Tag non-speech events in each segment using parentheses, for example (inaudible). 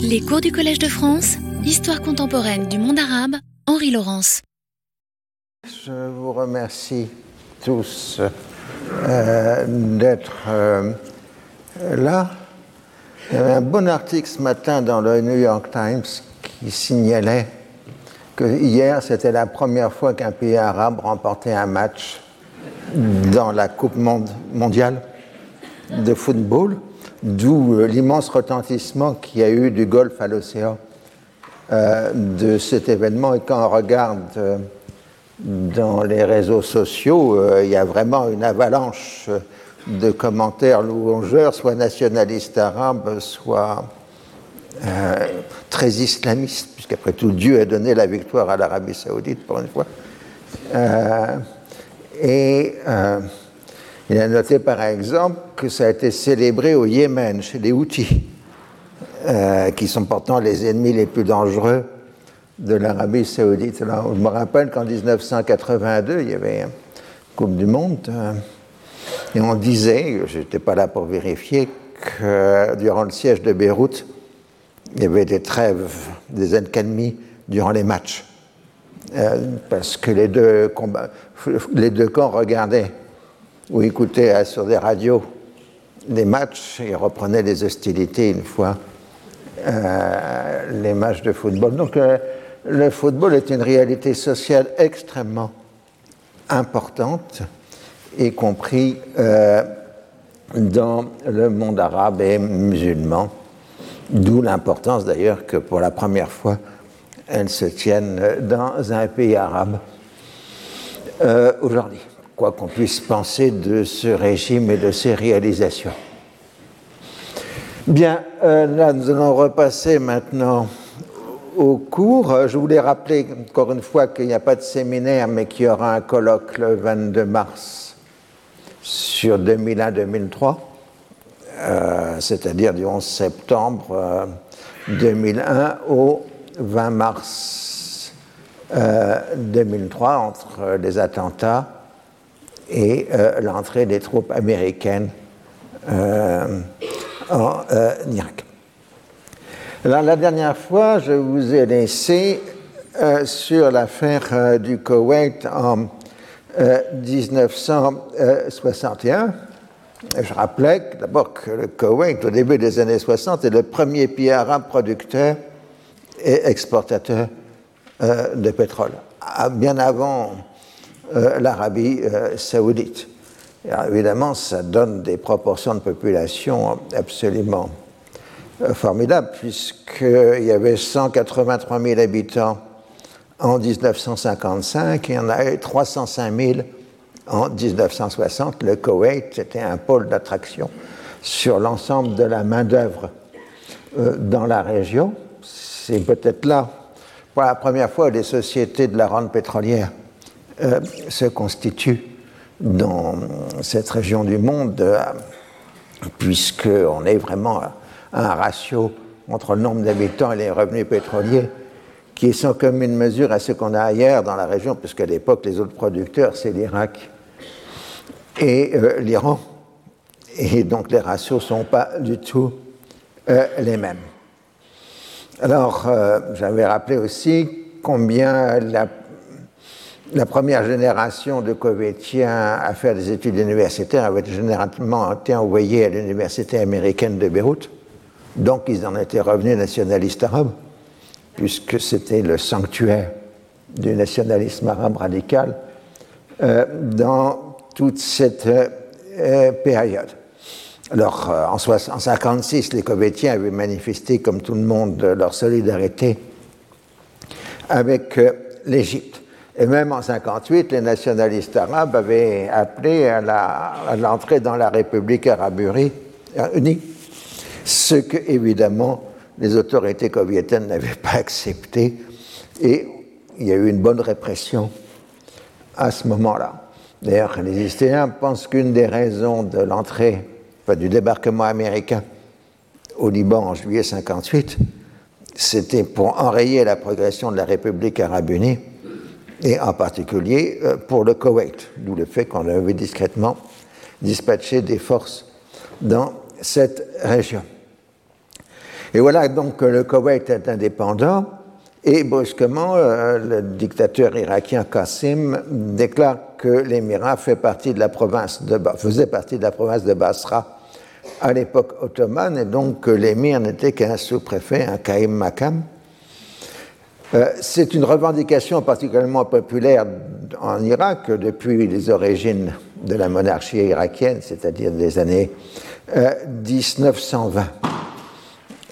Les cours du Collège de France, Histoire contemporaine du monde arabe, Henri Laurence. Je vous remercie tous euh, d'être euh, là. Il y avait un bon article ce matin dans le New York Times qui signalait que hier, c'était la première fois qu'un pays arabe remportait un match dans la Coupe mondiale de football, d'où euh, l'immense retentissement qu'il y a eu du golfe à l'océan euh, de cet événement. Et quand on regarde euh, dans les réseaux sociaux, il y a vraiment une avalanche de commentaires louangeurs, soit nationalistes arabes, soit très islamistes, puisqu'après tout, Dieu a donné la victoire à l'Arabie saoudite pour une fois. et il a noté par exemple que ça a été célébré au Yémen, chez les Houthis, euh, qui sont pourtant les ennemis les plus dangereux de l'Arabie saoudite. Alors, je me rappelle qu'en 1982, il y avait une Coupe du Monde, euh, et on disait, je n'étais pas là pour vérifier, que durant le siège de Beyrouth, il y avait des trêves, des accalmies durant les matchs. Euh, parce que les deux, les deux camps regardaient ou écoutaient sur des radios des matchs et reprenaient les hostilités une fois euh, les matchs de football. Donc euh, le football est une réalité sociale extrêmement importante, y compris euh, dans le monde arabe et musulman, d'où l'importance d'ailleurs que pour la première fois, elles se tiennent dans un pays arabe aujourd'hui quoi qu'on puisse penser de ce régime et de ses réalisations. Bien, euh, là, nous allons repasser maintenant au cours. Je voulais rappeler encore une fois qu'il n'y a pas de séminaire, mais qu'il y aura un colloque le 22 mars sur 2001-2003, euh, c'est-à-dire du 11 septembre 2001 euh, au 20 mars 2003, entre les attentats et euh, l'entrée des troupes américaines euh, en euh, Irak. Alors, la dernière fois, je vous ai laissé sur l'affaire du Koweït en 1961. Je rappelais d'abord que le Koweït, au début des années 60, est le premier pays arabe producteur et exportateur de pétrole. Ah, bien avant euh, l'Arabie euh, saoudite. évidemment, ça donne des proportions de population absolument euh, formidables, puisqu'il y avait 183 000 habitants en 1955 et il y en a 305 000 en 1960. Le Koweït était un pôle d'attraction sur l'ensemble de la main-d'œuvre dans la région. C'est peut-être là, pour la première fois, les sociétés de la rente pétrolière euh, se constitue dans cette région du monde, euh, puisqu'on est vraiment à un ratio entre le nombre d'habitants et les revenus pétroliers qui est sans commune mesure à ce qu'on a ailleurs dans la région, puisqu'à l'époque, les autres producteurs, c'est l'Irak et euh, l'Iran. Et donc les ratios ne sont pas du tout les mêmes. Alors, j'avais rappelé aussi combien la la première génération de Koweïtiens à faire des études universitaires avait généralement été envoyée à l'université américaine de Beyrouth. Donc ils en étaient revenus nationalistes arabes, puisque c'était le sanctuaire du nationalisme arabe radical euh, dans toute cette euh, période. Alors, euh, en 1956, les Koweïtiens avaient manifesté, comme tout le monde, leur solidarité avec l'Égypte. Et même en 58, les nationalistes arabes avaient appelé à l'entrée dans la République arabe unie, ce que, évidemment, les autorités koviétaines n'avaient pas accepté. Et il y a eu une bonne répression à ce moment-là. D'ailleurs, les historiens pensent qu'une des raisons de l'entrée, enfin, du débarquement américain au Liban en juillet 58, c'était pour enrayer la progression de la République arabe unie et en particulier euh, pour le Koweït, d'où le fait qu'on avait discrètement dispatché des forces dans cette région. Et voilà donc que le Koweït est indépendant et brusquement, euh, le dictateur irakien Qassim déclare que l'émirat faisait partie de la province de Basra à l'époque ottomane et donc que l'émir n'était qu'un sous-préfet, un Kaïm Makam. Euh, c'est une revendication particulièrement populaire en Irak depuis les origines de la monarchie irakienne, c'est-à-dire des années 1920. Euh,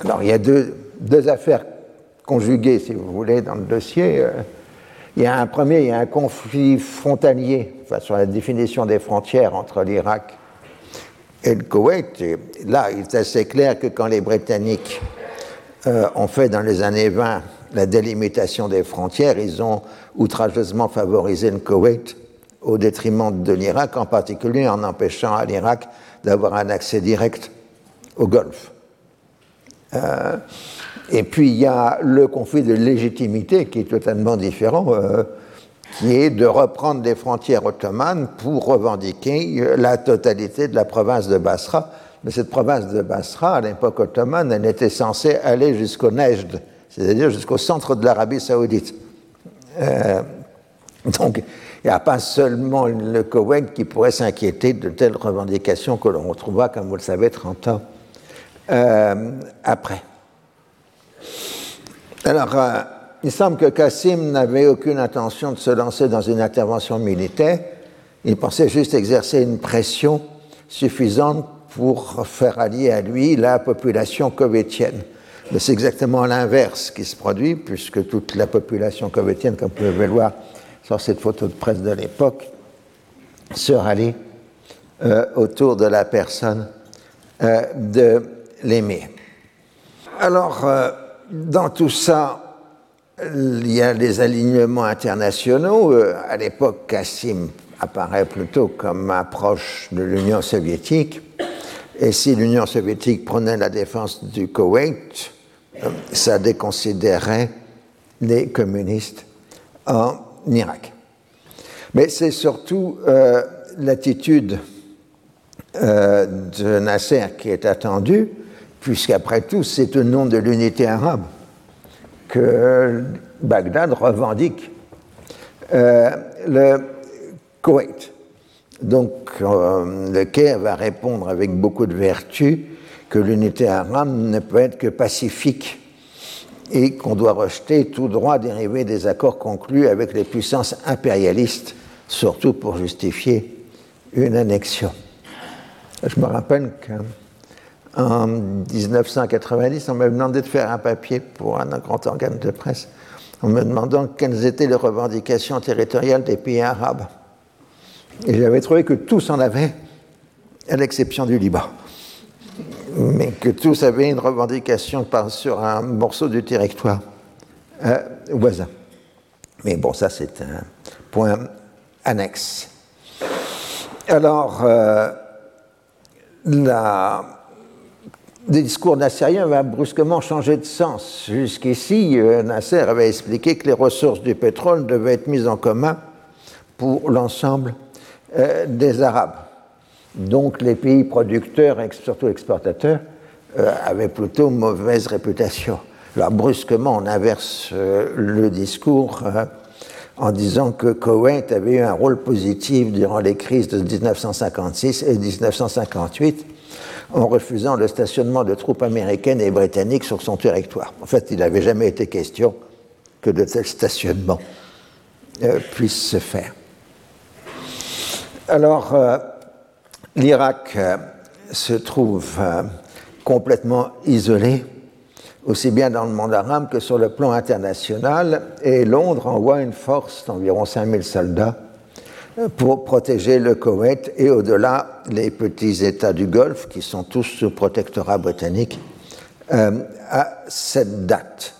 Alors il y a deux, affaires conjuguées, si vous voulez, dans le dossier. Euh, il y a un premier, il y a un conflit frontalier enfin, sur la définition des frontières entre l'Irak et le Koweït. là, il est assez clair que quand les Britanniques ont fait dans les années 20 la délimitation des frontières, ils ont outrageusement favorisé le Koweït au détriment de l'Irak, en particulier en empêchant à l'Irak d'avoir un accès direct au Golfe. Euh, et puis il y a le conflit de légitimité qui est totalement différent, euh, qui est de reprendre les frontières ottomanes pour revendiquer euh, la totalité de la province de Basra. Mais cette province de Basra, à l'époque ottomane, elle était censée aller jusqu'au Nejd, c'est-à-dire jusqu'au centre de l'Arabie saoudite. Euh, donc, il n'y a pas seulement le Koweït qui pourrait s'inquiéter de telles revendications que l'on retrouvera, comme vous le savez, 30 ans euh, après. Alors, euh, il semble que Kassim n'avait aucune intention de se lancer dans une intervention militaire. Il pensait juste exercer une pression suffisante pour faire allier à lui la population koweïtienne. Mais c'est exactement l'inverse qui se produit, puisque toute la population koweïtienne, comme vous pouvez le voir sur cette photo de presse de l'époque, se rallie euh, autour de la personne euh, de l'émir. Alors, euh, dans tout ça, il y a des alignements internationaux. à l'époque, Kassim apparaît plutôt comme approche de l'Union soviétique. Et si l'Union soviétique prenait la défense du Koweït, ça déconsidérait les communistes en Irak. Mais c'est surtout euh, l'attitude euh, de Nasser qui est attendue, puisqu'après tout, c'est au nom de l'unité arabe que Bagdad revendique euh, le Koweït. Donc le Caire va répondre avec beaucoup de vertu que l'unité arabe ne peut être que pacifique et qu'on doit rejeter tout droit dérivé des accords conclus avec les puissances impérialistes, surtout pour justifier une annexion. Je me rappelle qu'en 1990, on m'a demandé de faire un papier pour un grand organe de presse en me demandant quelles étaient les revendications territoriales des pays arabes. Et j'avais trouvé que tous en avaient, à l'exception du Liban mais que tous avaient une revendication sur un morceau du territoire euh, voisin. Mais bon, ça c'est un point annexe. Alors, euh, le discours nassérien va brusquement changer de sens. Jusqu'ici, euh, Nasser avait expliqué que les ressources du pétrole devaient être mises en commun pour l'ensemble des Arabes. Donc les pays producteurs et surtout exportateurs euh, avaient plutôt mauvaise réputation. Alors brusquement, on inverse euh, le discours euh, en disant que Koweït avait eu un rôle positif durant les crises de 1956 et 1958 en refusant le stationnement de troupes américaines et britanniques sur son territoire. En fait, il n'avait jamais été question que de tels stationnements puissent se faire. Alors, l'Irak euh, se trouve euh, complètement isolé, aussi bien dans le monde arabe que sur le plan international, et Londres envoie une force d'environ 5000 soldats euh, pour protéger le Koweït et au-delà les petits États du Golfe qui sont tous sous protectorat britannique à cette date.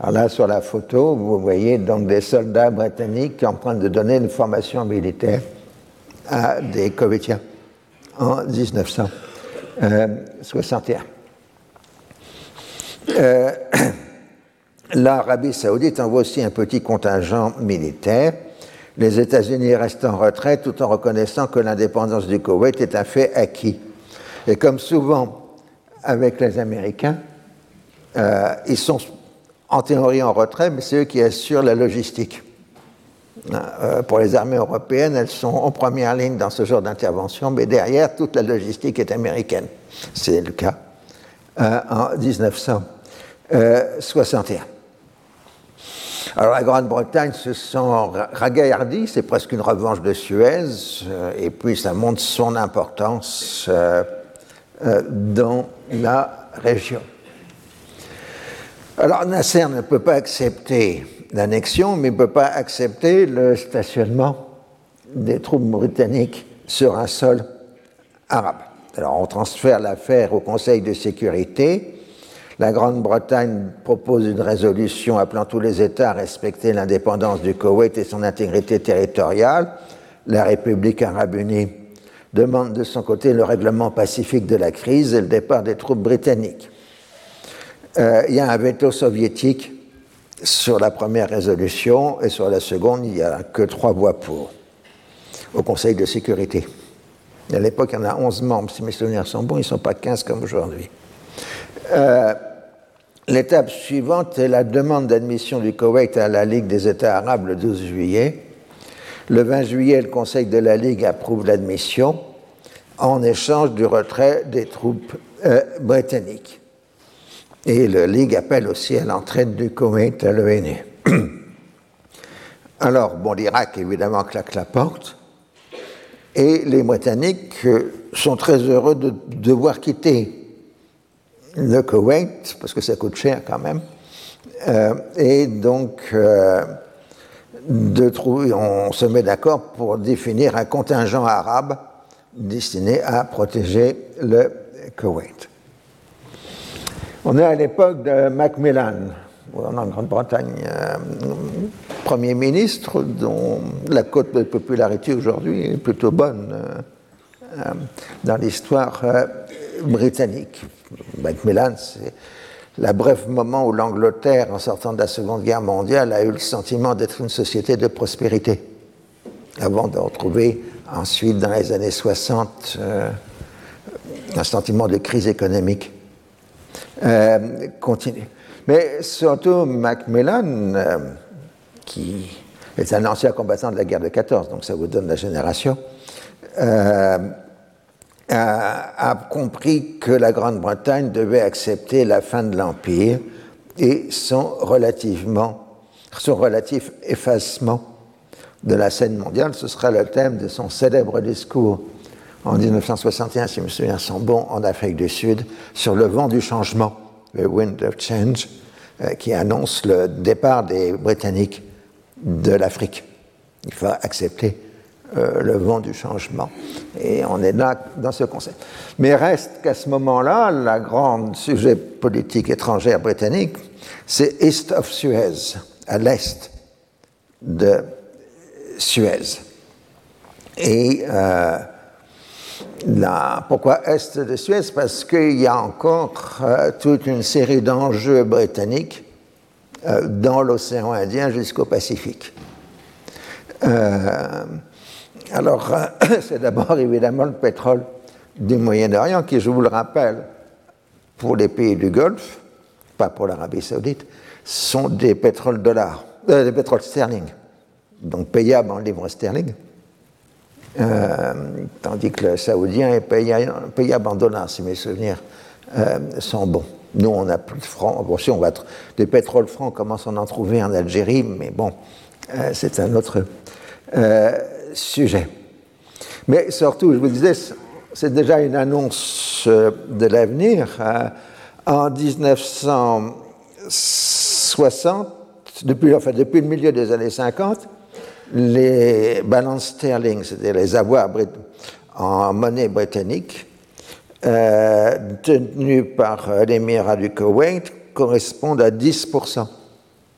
Alors là, sur la photo, vous voyez donc des soldats britanniques en train de donner une formation militaire à des Koweïtiens en 1961. Euh, (clears throat) L'Arabie saoudite envoie aussi un petit contingent militaire. Les États-Unis restent en retrait tout en reconnaissant que l'indépendance du Koweït est un fait acquis. Et comme souvent avec les Américains, ils sont en théorie en retrait, mais c'est eux qui assurent la logistique. Pour les armées européennes, elles sont en première ligne dans ce genre d'intervention, mais derrière, toute la logistique est américaine. C'est le cas en 1961. Alors la Grande-Bretagne se sent ragaillardie, c'est presque une revanche de Suez, euh, et puis ça montre son importance euh, euh, dans la région. Alors Nasser ne peut pas accepter l'annexion, mais ne peut pas accepter le stationnement des troupes britanniques sur un sol arabe. Alors on transfère l'affaire au Conseil de sécurité, la Grande-Bretagne propose une résolution appelant tous les États à respecter l'indépendance du Koweït et son intégrité territoriale. La République arabe unie demande de son côté le règlement pacifique de la crise et le départ des troupes britanniques. Euh, il y a un veto soviétique sur la première résolution et sur la seconde, il n'y a que trois voix pour au Conseil de sécurité. À l'époque, il y en a 11 membres, si mes souvenirs sont bons, ils ne sont pas 15 comme aujourd'hui. Euh, L'étape suivante est la demande d'admission du Koweït à la Ligue des États arabes le 12 juillet. Le 20 juillet, le Conseil de la Ligue approuve l'admission en échange du retrait des troupes euh, britanniques. Et la Ligue appelle aussi à l'entraide du Koweït à l'ONU. (clears throat) Alors, bon, l'Irak, évidemment, claque la porte. Et les Britanniques euh, sont très heureux de devoir quitter le Koweït, parce que ça coûte cher quand même. Euh, et donc, euh, de trouver, on se met d'accord pour définir un contingent arabe destiné à protéger le Koweït. On est à l'époque de Macmillan, en Grande-Bretagne, euh, Premier ministre, dont la cote de popularité aujourd'hui est plutôt bonne dans l'histoire britannique. Macmillan, c'est le bref moment où l'Angleterre, en sortant de la Seconde Guerre mondiale, a eu le sentiment d'être une société de prospérité, avant de retrouver ensuite, dans les années 60, euh, un sentiment de crise économique euh, continue. Mais surtout, Macmillan, euh, qui est un ancien combattant de la guerre de 14, donc ça vous donne la génération, a, compris que la Grande-Bretagne devait accepter la fin de l'Empire et son, relativement, son relatif effacement de la scène mondiale. Ce sera le thème de son célèbre discours en 1961, si mes souvenirs sont bons, en Afrique du Sud, sur le vent du changement, le Wind of Change, euh, qui annonce le départ des Britanniques de l'Afrique. Il faut accepter euh, le vent du changement. Et on est là dans ce concept. Mais reste qu'à ce moment-là, la grande sujet politique étrangère britannique, c'est East of Suez, à l'est de Suez. Et euh, pourquoi est de Suez Parce qu'il y a encore euh, toute une série d'enjeux britanniques dans l'océan Indien jusqu'au Pacifique. Alors, (coughs) c'est d'abord évidemment le pétrole du Moyen-Orient qui, je vous le rappelle, pour les pays du Golfe, pas pour l'Arabie Saoudite, sont des pétroles dollars, euh, des pétroles sterling, donc payables en livres sterling, euh, tandis que le saoudien est payable, en dollars, si mes souvenirs euh, sont bons. Nous, on a plus de francs. Bon, si on va des pétroles francs, on commence à en trouver en Algérie, mais bon, c'est un autre sujet. Mais surtout, je vous disais, c'est déjà une annonce euh, de l'avenir. En 1960, depuis, enfin, depuis le milieu des années 50, les balances sterling, c'est-à-dire les avoirs en monnaie britannique, euh, tenus par l'émirat du Koweït, correspondent à 10%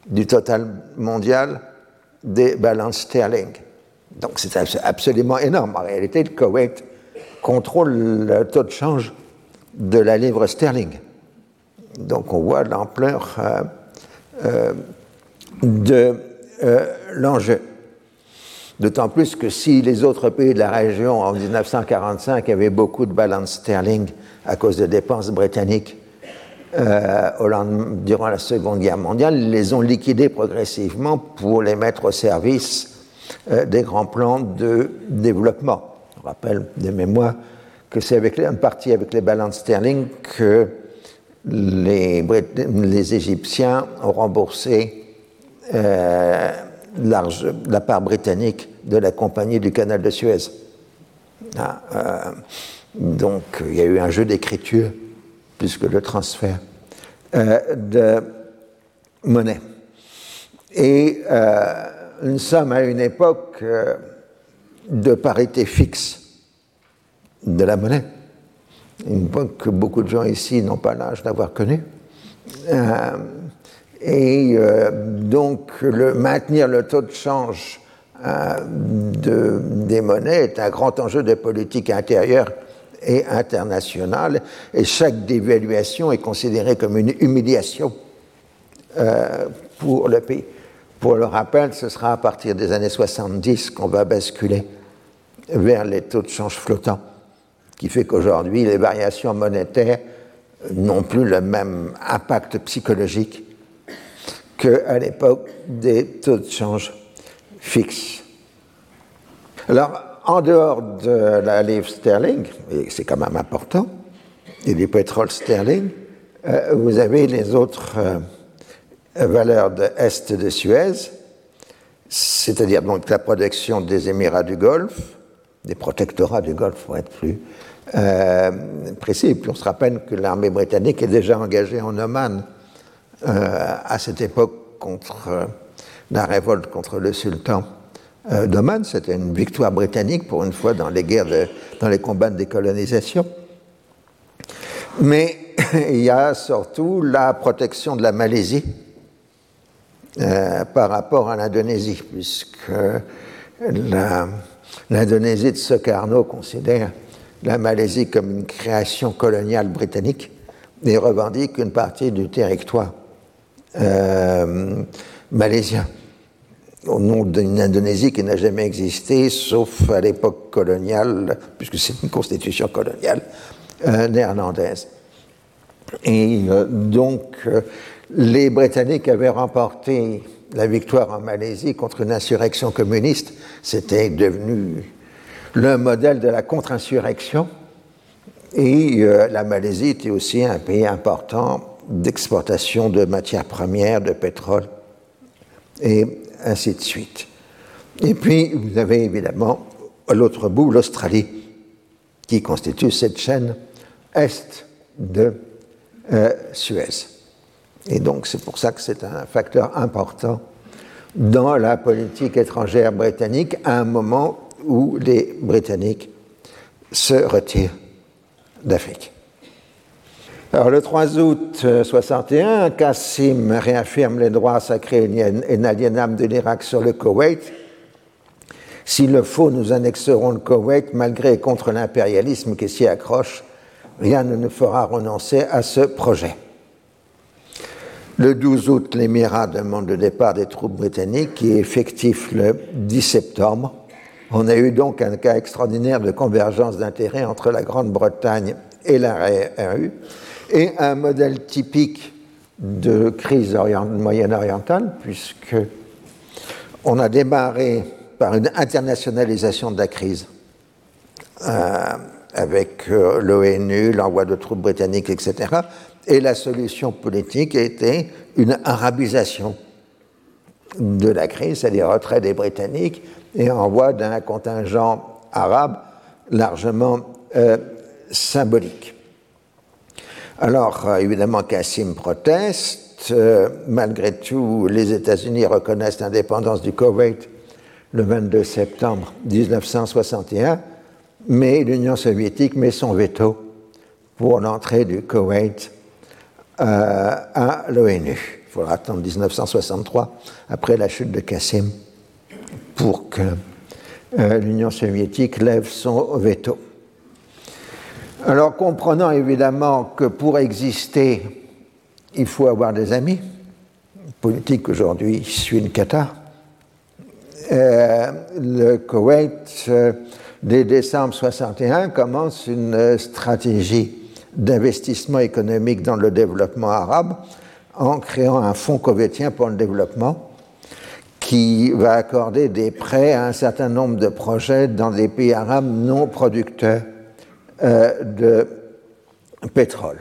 du total mondial des balances sterling. Donc c'est absolument énorme. En réalité, le Koweït contrôle le taux de change de la livre sterling. Donc on voit l'ampleur euh, euh, de euh, l'enjeu. D'autant plus que si les autres pays de la région en 1945 avaient beaucoup de balance sterling à cause de dépenses britanniques durant la Seconde Guerre mondiale, les ont liquidés progressivement pour les mettre au service des grands plans de développement. On rappelle des mémoires que c'est avec un parti avec les balances sterling que les, les Égyptiens ont remboursé euh, la part britannique de la compagnie du canal de Suez. Ah, euh, donc il y a eu un jeu d'écriture plus que le transfert euh, de monnaie. Et nous sommes à une époque de parité fixe de la monnaie, une époque que beaucoup de gens ici n'ont pas l'âge d'avoir connue. Euh, et euh, donc, maintenir le taux de change euh, de, des monnaies est un grand enjeu de politique intérieure et internationale, et chaque dévaluation est considérée comme une humiliation pour le pays. Pour le rappel, ce sera à partir des années 70 qu'on va basculer vers les taux de change flottants qui fait qu'aujourd'hui, les variations monétaires n'ont plus le même impact psychologique qu'à l'époque des taux de change fixes. Alors, en dehors de la livre sterling, et c'est quand même important, et du pétrole sterling, euh, vous avez les autres euh, valeurs de Est de Suez, c'est-à-dire donc la protection des Émirats du Golfe, des protectorats du Golfe pour être plus euh, précis. Et puis on se rappelle que l'armée britannique est déjà engagée en Oman à cette époque contre euh, la révolte contre le sultan d'Oman. C'était une victoire britannique pour une fois dans les guerres, dans les combats de décolonisation. Mais (laughs) il y a surtout la protection de la Malaisie par rapport à l'Indonésie, puisque l'Indonésie de Sukarno considère la Malaisie comme une création coloniale britannique et revendique une partie du territoire euh, malaisien au nom d'une Indonésie qui n'a jamais existé, sauf à l'époque coloniale, puisque c'est une constitution coloniale euh, néerlandaise. Et euh, donc, les Britanniques avaient remporté la victoire en Malaisie contre une insurrection communiste. C'était devenu le modèle de la contre-insurrection. Et la Malaisie était aussi un pays important d'exportation de matières premières, de pétrole, et ainsi de suite. Et puis, vous avez évidemment à l'autre bout l'Australie, qui constitue cette chaîne est de euh, Suez. Et donc, c'est pour ça que c'est un facteur important dans la politique étrangère britannique à un moment où les Britanniques se retirent d'Afrique. Le 3 août 61, Kassim réaffirme les droits sacrés et inaliénables de l'Irak sur le Koweït. S'il le faut, nous annexerons le Koweït malgré et contre l'impérialisme qui s'y accroche. Rien ne nous fera renoncer à ce projet. Le 12 août, l'Émirat demande le départ des troupes britanniques qui est effectif le 10 septembre. On a eu donc un cas extraordinaire de convergence d'intérêts entre la Grande-Bretagne et la RU, et un modèle typique de crise moyen-orientale, puisque on a démarré par une internationalisation de la crise, euh, avec euh, l'ONU, l'envoi de troupes britanniques, etc. Et la solution politique était une arabisation de la crise, c'est-à-dire retrait des Britanniques et envoi d'un contingent arabe largement euh, symbolique. Alors, euh, évidemment, Kassim proteste. Euh, malgré tout, les États-Unis reconnaissent l'indépendance du Koweït le 22 septembre 1961, mais l'Union soviétique met son veto pour l'entrée du Koweït à l'ONU. Il faudra attendre 1963, après la chute de Kassim, pour que euh, l'Union soviétique lève son veto. Alors comprenant évidemment que pour exister, il faut avoir des amis, politique aujourd'hui suit une Qatar, euh, le Koweït, euh, dès décembre 61, commence une stratégie d'investissement économique dans le développement arabe en créant un fonds covétien pour le développement qui va accorder des prêts à un certain nombre de projets dans des pays arabes non producteurs euh, de pétrole.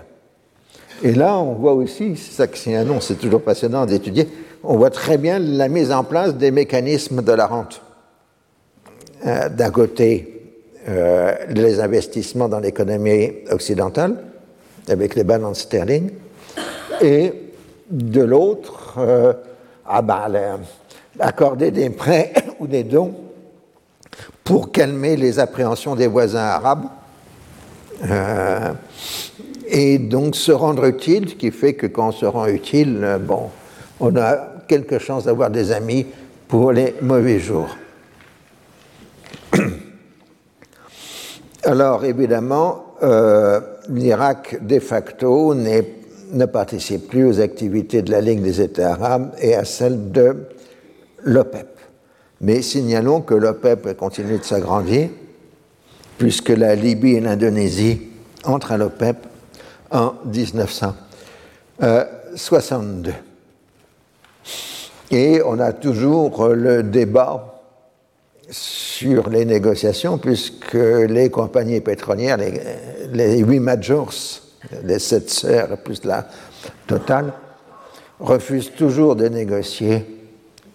Et là, on voit aussi, c'est ça c'est un c'est toujours passionnant d'étudier, on voit très bien la mise en place des mécanismes de la rente. Euh, d'un côté, euh, les investissements dans l'économie occidentale, avec les balances sterling, et de l'autre, ah ben, accorder des prêts (coughs) ou des dons pour calmer les appréhensions des voisins arabes et donc se rendre utile, ce qui fait que quand on se rend utile, bon, on a quelques chances d'avoir des amis pour les mauvais jours. (clears throat) Alors évidemment, euh, l'Irak de facto ne participe plus aux activités de la Ligue des États arabes et à celles de l'OPEP. Mais signalons que l'OPEP continue de s'agrandir, puisque la Libye et l'Indonésie entrent à l'OPEP en 1962. Et on a toujours le débat sur les négociations, puisque les compagnies pétrolières, les, huit majors, les sept sœurs plus la totale, refusent toujours de négocier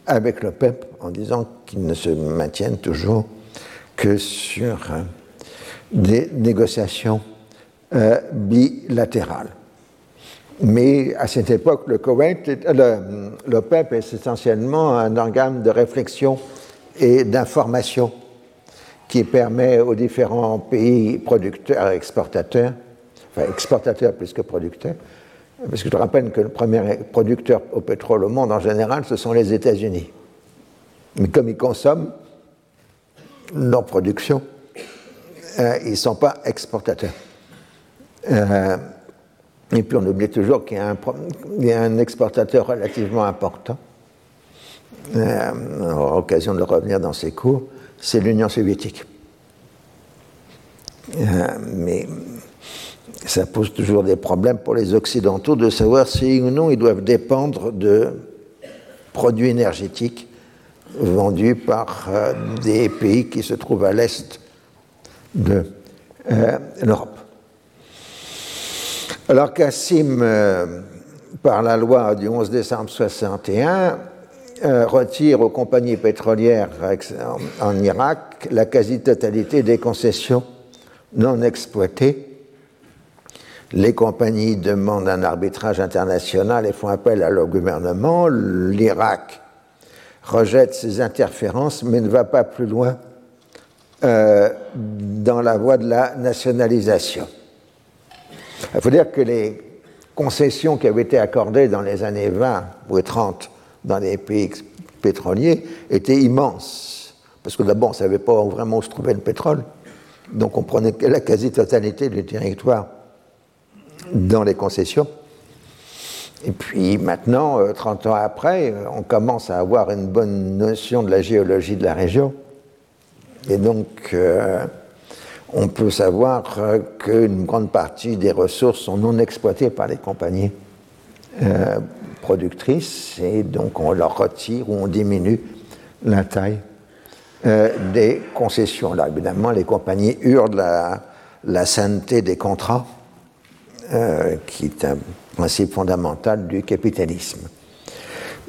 avec le PEP en disant qu'ils ne se maintiennent toujours que sur euh, des négociations euh, bilatérales. Mais à cette époque, le Koweït, le, le PEP est essentiellement un organe de réflexion et d'information qui permet aux différents pays producteurs exportateurs, enfin exportateurs plus que producteurs, parce que je rappelle que le premier producteur au pétrole au monde en général, ce sont les États-Unis. Mais comme ils consomment leur production, euh, ils ne sont pas exportateurs. Euh, et puis on oublie toujours qu'il y, a un exportateur relativement important. Euh, on aura l'occasion de revenir dans ces cours, c'est l'Union soviétique. Mais ça pose toujours des problèmes pour les Occidentaux de savoir si ou non ils doivent dépendre de produits énergétiques vendus par des pays qui se trouvent à l'est de l'Europe. Alors Kassim, euh, par la loi du 11 décembre 61, euh, retire aux compagnies pétrolières en, Irak la quasi-totalité des concessions non exploitées. Les compagnies demandent un arbitrage international et font appel à leur gouvernement. L'Irak rejette ces interférences mais ne va pas plus loin euh, dans la voie de la nationalisation. Il faut dire que les concessions qui avaient été accordées dans les années 20 ou 30 dans les pays pétroliers étaient immenses. Parce que d'abord, on ne savait pas vraiment où se trouvait le pétrole. Donc on prenait la quasi-totalité du territoire dans les concessions. Et puis maintenant, 30 euh, ans après, euh, on commence à avoir une bonne notion de la géologie de la région. Et donc, euh, on peut savoir euh, qu'une grande partie des ressources sont non exploitées par les compagnies euh, productrices et donc on leur retire ou on diminue la taille des concessions. Là, évidemment, les compagnies hurlent la, la sainteté des contrats, qui est un principe fondamental du capitalisme.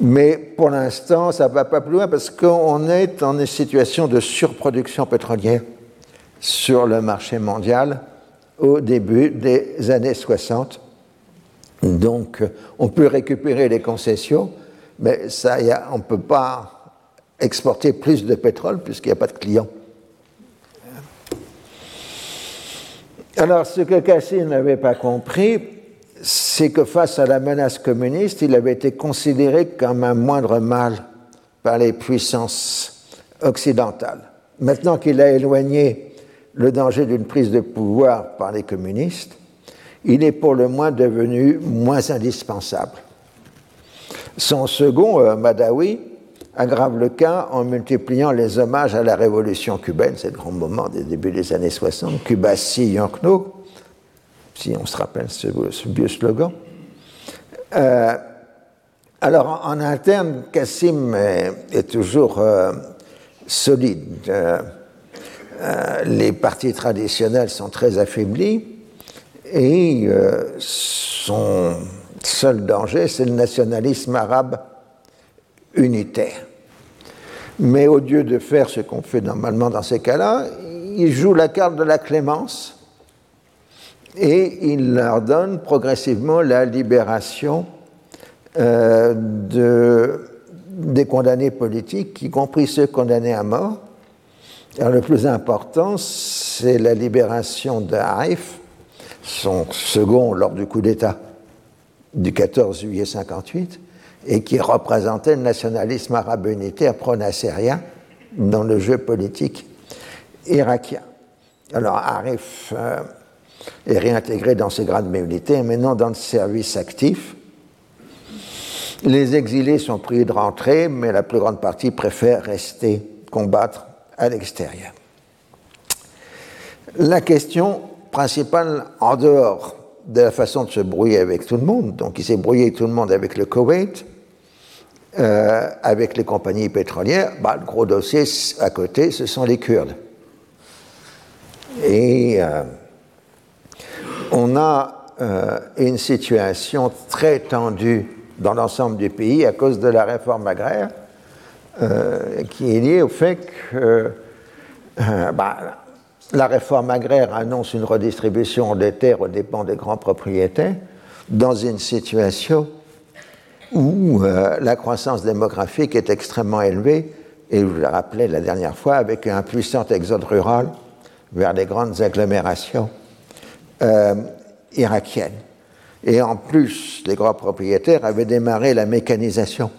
Mais pour l'instant, ça ne va pas plus loin parce qu'on est en une situation de surproduction pétrolière sur le marché mondial au début des années 60. Donc, on peut récupérer les concessions, mais ça, on ne peut pas exporter plus de pétrole puisqu'il n'y a pas de clients. Alors, ce que Cassis n'avait pas compris, c'est que face à la menace communiste, il avait été considéré comme un moindre mal par les puissances occidentales. Maintenant qu'il a éloigné le danger d'une prise de pouvoir par les communistes, il est pour le moins devenu moins indispensable. Son second, euh, Madawi, aggrave le cas en multipliant les hommages à la révolution cubaine, c'est le grand moment des débuts des années 60, Cuba si si on se rappelle ce, vieux slogan. Euh, alors en, interne, Kassim est, toujours euh, solide. les partis traditionnels sont très affaiblis et son seul danger, c'est le nationalisme arabe unitaire. Mais au lieu de faire ce qu'on fait normalement dans ces cas-là, il joue la carte de la clémence et il leur donne progressivement la libération euh, de, des condamnés politiques, y compris ceux condamnés à mort. Alors, le plus important, c'est la libération de Haïf, son second lors du coup d'État du 14 juillet 58 et qui représentait le nationalisme arabe unitaire pro-nassérien dans le jeu politique irakien. Alors Arif euh, est réintégré dans ses grades militaires, maintenant dans le service actif. Les exilés sont priés de rentrer, mais la plus grande partie préfère rester combattre à l'extérieur. La question principale en dehors de la façon de se brouiller avec tout le monde. Donc il s'est brouillé tout le monde avec le Koweït, euh, avec les compagnies pétrolières. Bah, le gros dossier à côté, ce sont les Kurdes. Et euh, on a euh, une situation très tendue dans l'ensemble du pays à cause de la réforme agraire, qui est liée au fait que bah, la réforme agraire annonce une redistribution des terres aux dépens des grands propriétaires dans une situation où euh, la croissance démographique est extrêmement élevée, et je vous l'ai rappelé la dernière fois, avec un puissant exode rural vers les grandes agglomérations euh, irakiennes. Et en plus, les grands propriétaires avaient démarré la mécanisation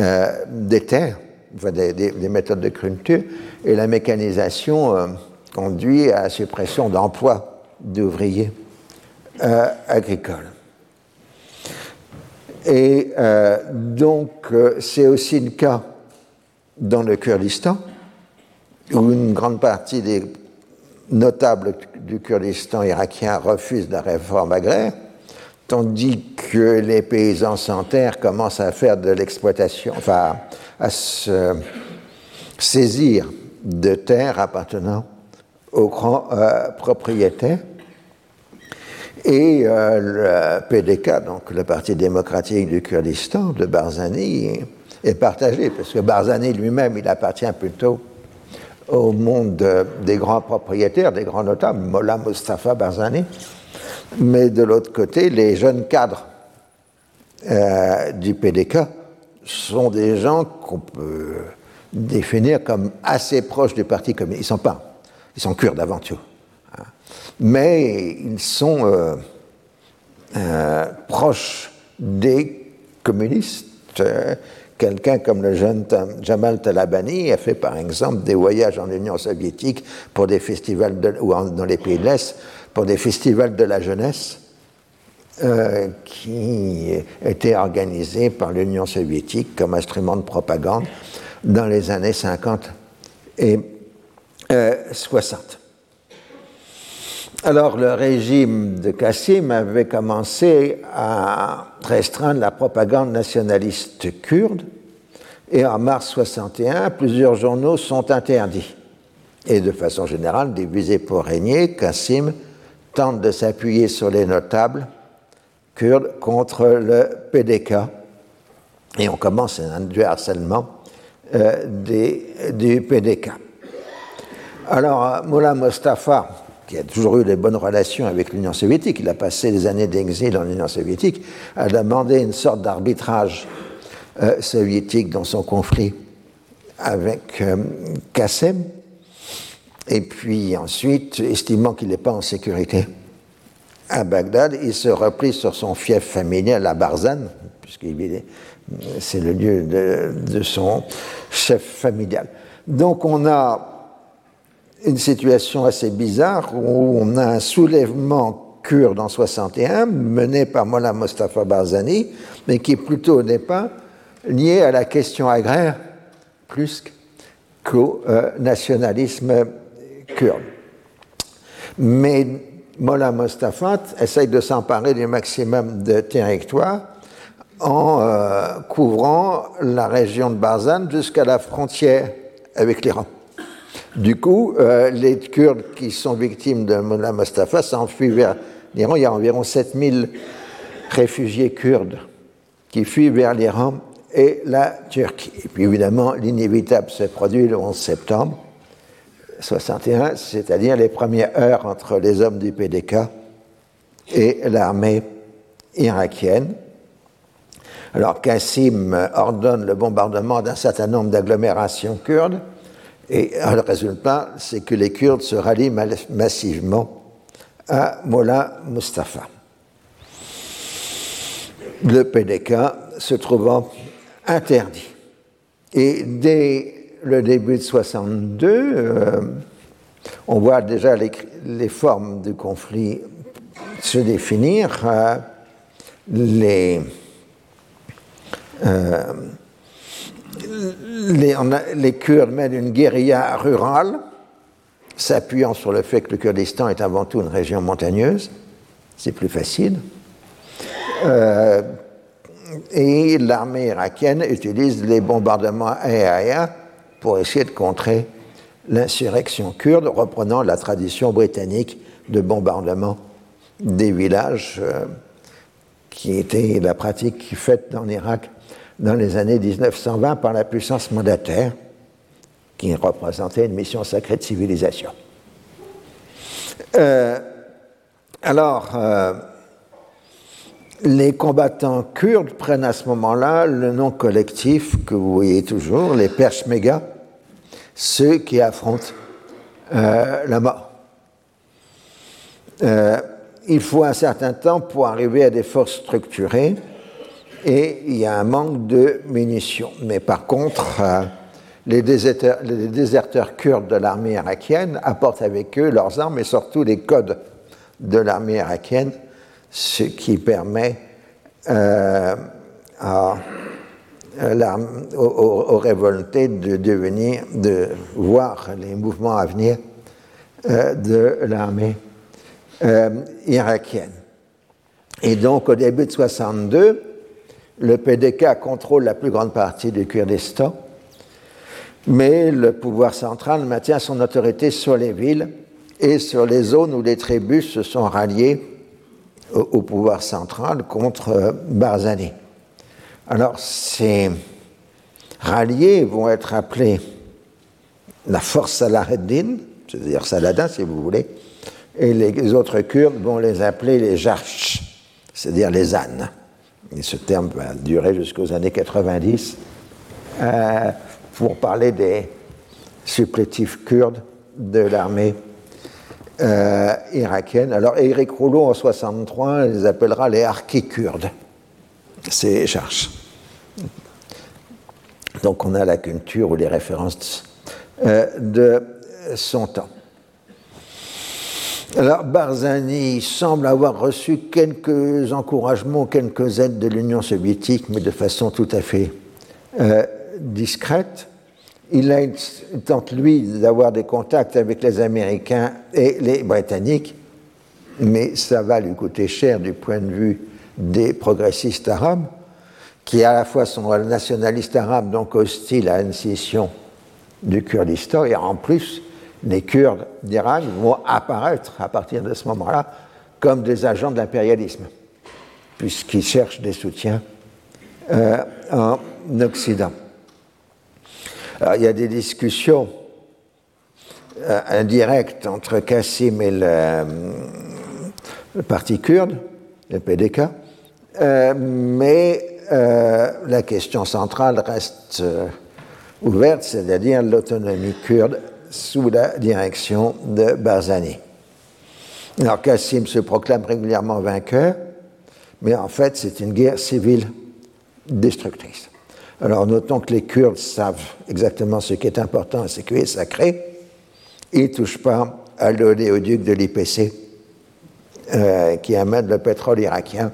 euh, des terres des, méthodes de culture, et la mécanisation euh, conduit à la suppression d'emplois d'ouvriers euh, agricoles. Et donc, c'est aussi le cas dans le Kurdistan, où une grande partie des notables du Kurdistan irakien refusent la réforme agraire, tandis que les paysans sans terre commencent à faire de l'exploitation, enfin, à se saisir de terres appartenant aux grands euh, propriétaires. Et euh, le PDK, donc le Parti démocratique du Kurdistan de Barzani, est partagé, parce que Barzani lui-même, il appartient plutôt au monde des grands propriétaires, des grands notables, Mollah Mustafa Barzani, mais de l'autre côté, les jeunes cadres euh, du PDK sont des gens qu'on peut définir comme assez proches du Parti communiste. Ils sont pas, ils sont kurdes avant tout. Hein. Mais ils sont euh, euh, proches des communistes. Euh, quelqu'un comme le jeune Jamal Talabani a fait par exemple des voyages en Union soviétique pour des festivals ou dans les pays de l'Est pour des festivals de la jeunesse euh, qui était organisé par l'Union soviétique comme instrument de propagande dans les années 50 et 60. Alors le régime de Kassim avait commencé à restreindre la propagande nationaliste kurde et en mars 61, plusieurs journaux sont interdits. Et de façon générale, divisés pour régner, Kassim tente de s'appuyer sur les notables contre le PDK. Et on commence un du harcèlement euh, du PDK. Alors, euh, Moulin Mustafa, qui a toujours eu des bonnes relations avec l'Union soviétique, il a passé des années d'exil en Union soviétique, a demandé une sorte d'arbitrage euh, soviétique dans son conflit avec Kassem. Et puis ensuite, estimant qu'il n'est pas en sécurité à Bagdad, il se replie sur son fief familial à Barzan, puisque c'est le lieu de, son chef familial. Donc on a une situation assez bizarre où on a un soulèvement kurde en 61 mené par Mollah Mustafa Barzani, mais qui plutôt n'est pas lié à la question agraire plus qu'au euh, nationalisme kurde. Mais Mollah Mostafa essaye de s'emparer du maximum de territoire en euh, couvrant la région de Barzan jusqu'à la frontière avec l'Iran. Du coup, euh, les Kurdes qui sont victimes de Mullah Mustafa s'enfuient vers l'Iran. Il y a environ 7000 réfugiés kurdes qui fuient vers l'Iran et la Turquie. Et puis évidemment, l'inévitable se produit le 11 septembre 61, c'est-à-dire les premières heures entre les hommes du PDK et l'armée irakienne. Alors Kassim ordonne le bombardement d'un certain nombre d'agglomérations kurdes, et le résultat, c'est que les Kurdes se rallient massivement à Mollah Mustafa. Le PDK se trouvant interdit. Et dès le début de 62, euh, on voit déjà les, formes du conflit se définir. Euh, les, euh, les, Kurdes mènent une guérilla rurale, s'appuyant sur le fait que le Kurdistan est avant tout une région montagneuse. C'est plus facile. Euh, et l'armée irakienne utilise les bombardements aériens pour essayer de contrer l'insurrection kurde, reprenant la tradition britannique de bombardement des villages, euh, qui était la pratique faite en Irak dans les années 1920 par la puissance mandataire, qui représentait une mission sacrée de civilisation. Euh, alors, euh, les combattants kurdes prennent à ce moment-là le nom collectif que vous voyez toujours, les Peshmerga, ceux qui affrontent euh, la mort. il faut un certain temps pour arriver à des forces structurées et il y a un manque de munitions. Mais par contre, euh, les, déserteurs, kurdes de l'armée irakienne apportent avec eux leurs armes et surtout les codes de l'armée irakienne, ce qui permet euh, à, aux, révoltés de devenir, de voir les mouvements à venir euh, de l'armée irakienne. Et donc au début de 62, le PDK contrôle la plus grande partie du Kurdistan, mais le pouvoir central maintient son autorité sur les villes et sur les zones où les tribus se sont ralliées au, pouvoir central contre euh, Barzani. Alors, ces ralliés vont être appelés la force Salaheddin, c'est-à-dire Saladin si vous voulez, et les autres Kurdes vont les appeler les Jarch, c'est-à-dire les ânes et ce terme va durer jusqu'aux années 90, euh, pour parler des supplétifs kurdes de l'armée euh, irakienne. Alors Éric Rouleau, en 63, les appellera les archi-kurdes. C'est cherche. Donc on a la culture ou les références euh, de son temps. Alors Barzani semble avoir reçu quelques encouragements, quelques aides de l'Union soviétique, mais de façon tout à fait euh, discrète. Il, a, tente, lui, d'avoir des contacts avec les Américains et les Britanniques, mais ça va lui coûter cher du point de vue des progressistes arabes, qui à la fois sont nationalistes arabes, donc hostiles à une scission du Kurdistan, et en plus les Kurdes d'Irak vont apparaître à partir de ce moment-là comme des agents de l'impérialisme, puisqu'ils cherchent des soutiens euh, en Occident. Il y a des discussions euh, indirectes entre Kassim et le, parti kurde, le PDK, euh, mais la question centrale reste ouverte, c'est-à-dire l'autonomie kurde sous la direction de Barzani. Alors Kassim se proclame régulièrement vainqueur, mais en fait c'est une guerre civile destructrice. Alors notons que les Kurdes savent exactement ce qui est important et ce qui est sacré. Ils ne touchent pas à l'oléoduc de l'IPC euh, qui amène le pétrole irakien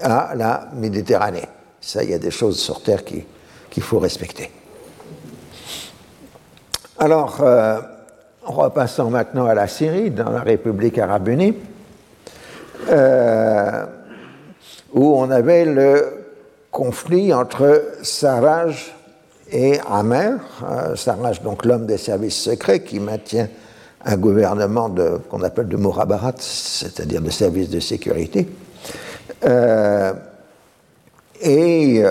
à la Méditerranée. Ça, il y a des choses sur Terre qu'il faut respecter. Alors, euh, repassons maintenant à la Syrie, dans la République arabe unie. euh, où on avait le conflit entre Sarraj et Amer. Euh, Sarraj, donc l'homme des services secrets, qui maintient un gouvernement qu'on appelle de Mourabarat, c'est-à-dire de services de sécurité, et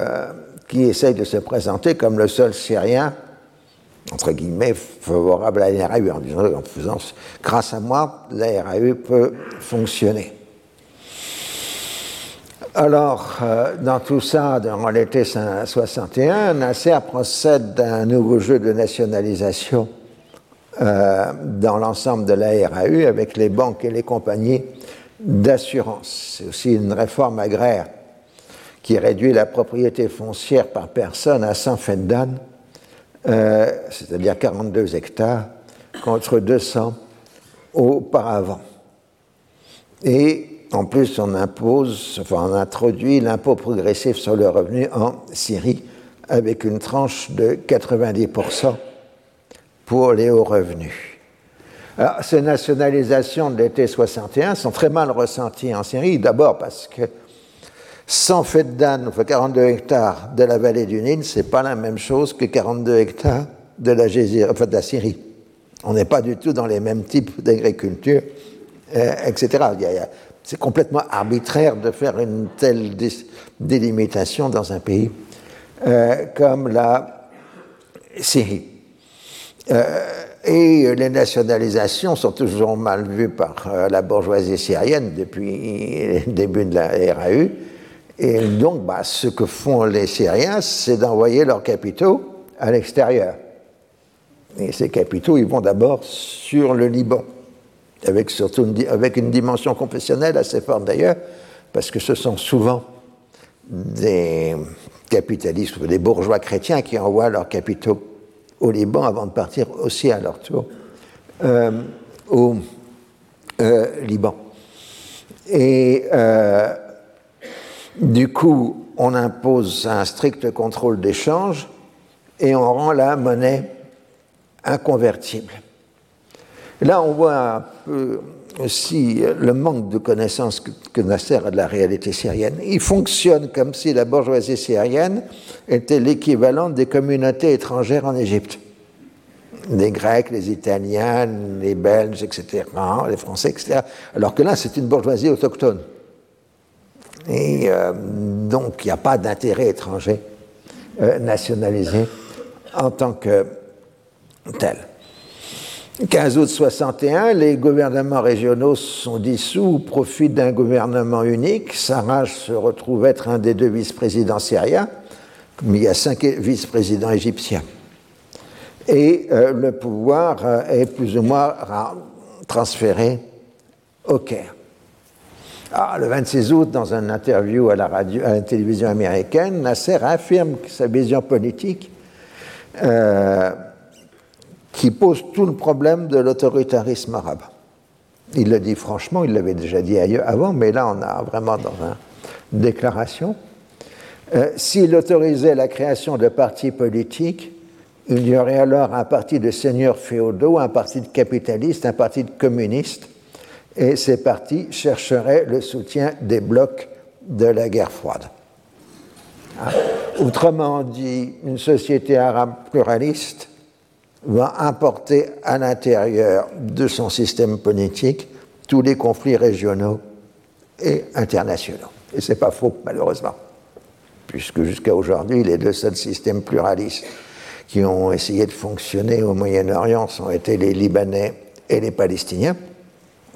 qui essaye de se présenter comme le seul Syrien entre guillemets, favorable à la RAU, en disant, faisant, grâce à moi, la RAU peut fonctionner. Alors, euh, dans tout ça, dans l'été 61, Nasser procède d'un nouveau jeu de nationalisation euh, dans l'ensemble de la RAU avec les banques et les compagnies d'assurance. C'est aussi une réforme agraire qui réduit la propriété foncière par personne à 100 d'âne euh, c'est-à-dire 42 hectares, contre 200 auparavant. Et en plus, on impose, enfin, on introduit l'impôt progressif sur le revenu en Syrie avec une tranche de 90% pour les hauts revenus. Alors, ces nationalisations de l'été 61 sont très mal ressenties en Syrie, d'abord parce que 100 fêtes d'âne, enfin 42 hectares de la vallée du Nil, c'est pas la même chose que 42 hectares de la, enfin de la Syrie. On n'est pas du tout dans les mêmes types d'agriculture, euh, etc. C'est complètement arbitraire de faire une telle délimitation dans un pays euh, comme la Syrie. Euh, et les nationalisations sont toujours mal vues par la bourgeoisie syrienne depuis le début de la RAU. Et donc, bah, ce que font les Syriens, c'est d'envoyer leurs capitaux à l'extérieur. Et ces capitaux, ils vont d'abord sur le Liban, avec, surtout une, avec une dimension confessionnelle assez forte d'ailleurs, parce que ce sont souvent des capitalistes ou des bourgeois chrétiens qui envoient leurs capitaux au Liban avant de partir aussi à leur tour euh, au euh, Liban. Et euh, du coup, on impose un strict contrôle d'échange et on rend la monnaie inconvertible. Là, on voit un peu aussi le manque de connaissances que, Nasser a de la réalité syrienne. Il fonctionne comme si la bourgeoisie syrienne était l'équivalent des communautés étrangères en Égypte. Les Grecs, les Italiens, les Belges, etc., les Français, etc. Alors que là, c'est une bourgeoisie autochtone. Et euh, donc, il n'y a pas d'intérêt étranger euh, nationalisé en tant que tel. 15 août 61, les gouvernements régionaux sont dissous au profit d'un gouvernement unique. Sarraj se retrouve être un des deux vice-présidents syriens, mais il y a cinq vice-présidents égyptiens. Et euh, le pouvoir est plus ou moins transféré au Caire. Ah, le 26 août, dans une interview à la, radio, à la télévision américaine, Nasser affirme sa vision politique euh, qui pose tout le problème de l'autoritarisme arabe. Il le dit franchement, il l'avait déjà dit ailleurs, avant, mais là on a vraiment dans une déclaration. Euh, S'il autorisait la création de partis politiques, il y aurait alors un parti de seigneurs féodaux, un parti de capitalistes, un parti de communistes, et ces partis chercheraient le soutien des blocs de la guerre froide. Ah. Autrement dit, une société arabe pluraliste va importer à l'intérieur de son système politique tous les conflits régionaux et internationaux. Et ce n'est pas faux, malheureusement, puisque jusqu'à aujourd'hui, les deux seuls systèmes pluralistes qui ont essayé de fonctionner au Moyen-Orient sont été les Libanais et les Palestiniens.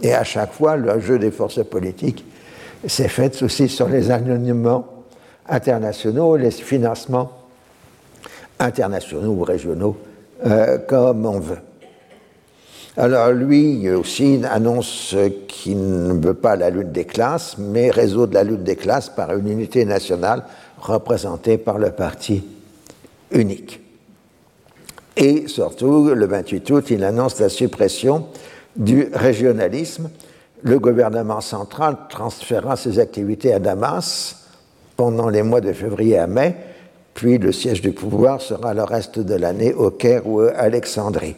Et à chaque fois, le jeu des forces politiques s'est fait aussi sur les alignements internationaux, les financements internationaux ou régionaux, euh, comme on veut. Alors lui aussi annonce qu'il ne veut pas la lutte des classes, mais résoudre la lutte des classes par une unité nationale représentée par le parti unique. Et surtout, le 28 août, il annonce la suppression du régionalisme, le gouvernement central transférera ses activités à Damas pendant les mois de février à mai, puis le siège du pouvoir sera le reste de l'année au Caire ou à Alexandrie.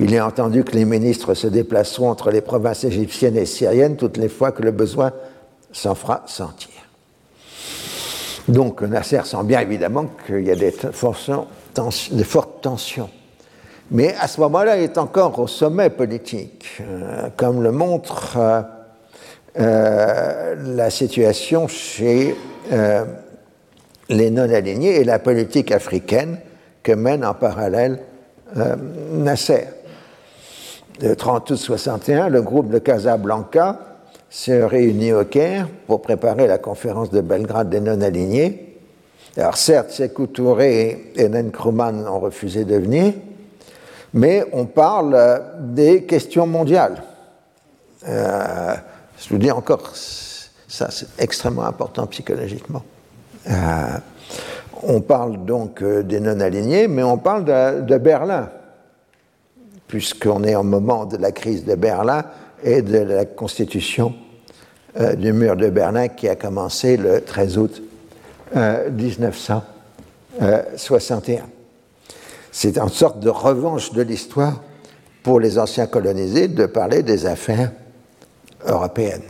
Il est entendu que les ministres se déplaceront entre les provinces égyptiennes et syriennes toutes les fois que le besoin s'en fera sentir. Donc Nasser sent bien évidemment qu'il y a des, des fortes tensions. Mais à ce moment-là, il est encore au sommet politique, euh, comme le montre euh, euh, la situation chez les non-alignés et la politique africaine que mène en parallèle Nasser. Le 30 août 61, le groupe de Casablanca se réunit au Caire pour préparer la conférence de Belgrade des non-alignés. Alors certes, Sekou Touré et Nkrumah ont refusé de venir, mais on parle des questions mondiales. Euh, je vous dis encore, ça c'est extrêmement important psychologiquement. Euh, on parle donc euh, des non-alignés, mais on parle de, Berlin, puisqu'on est au moment de la crise de Berlin et de la constitution du mur de Berlin qui a commencé le 13 août 1961. C'est une sorte de revanche de l'histoire pour les anciens colonisés de parler des affaires européennes.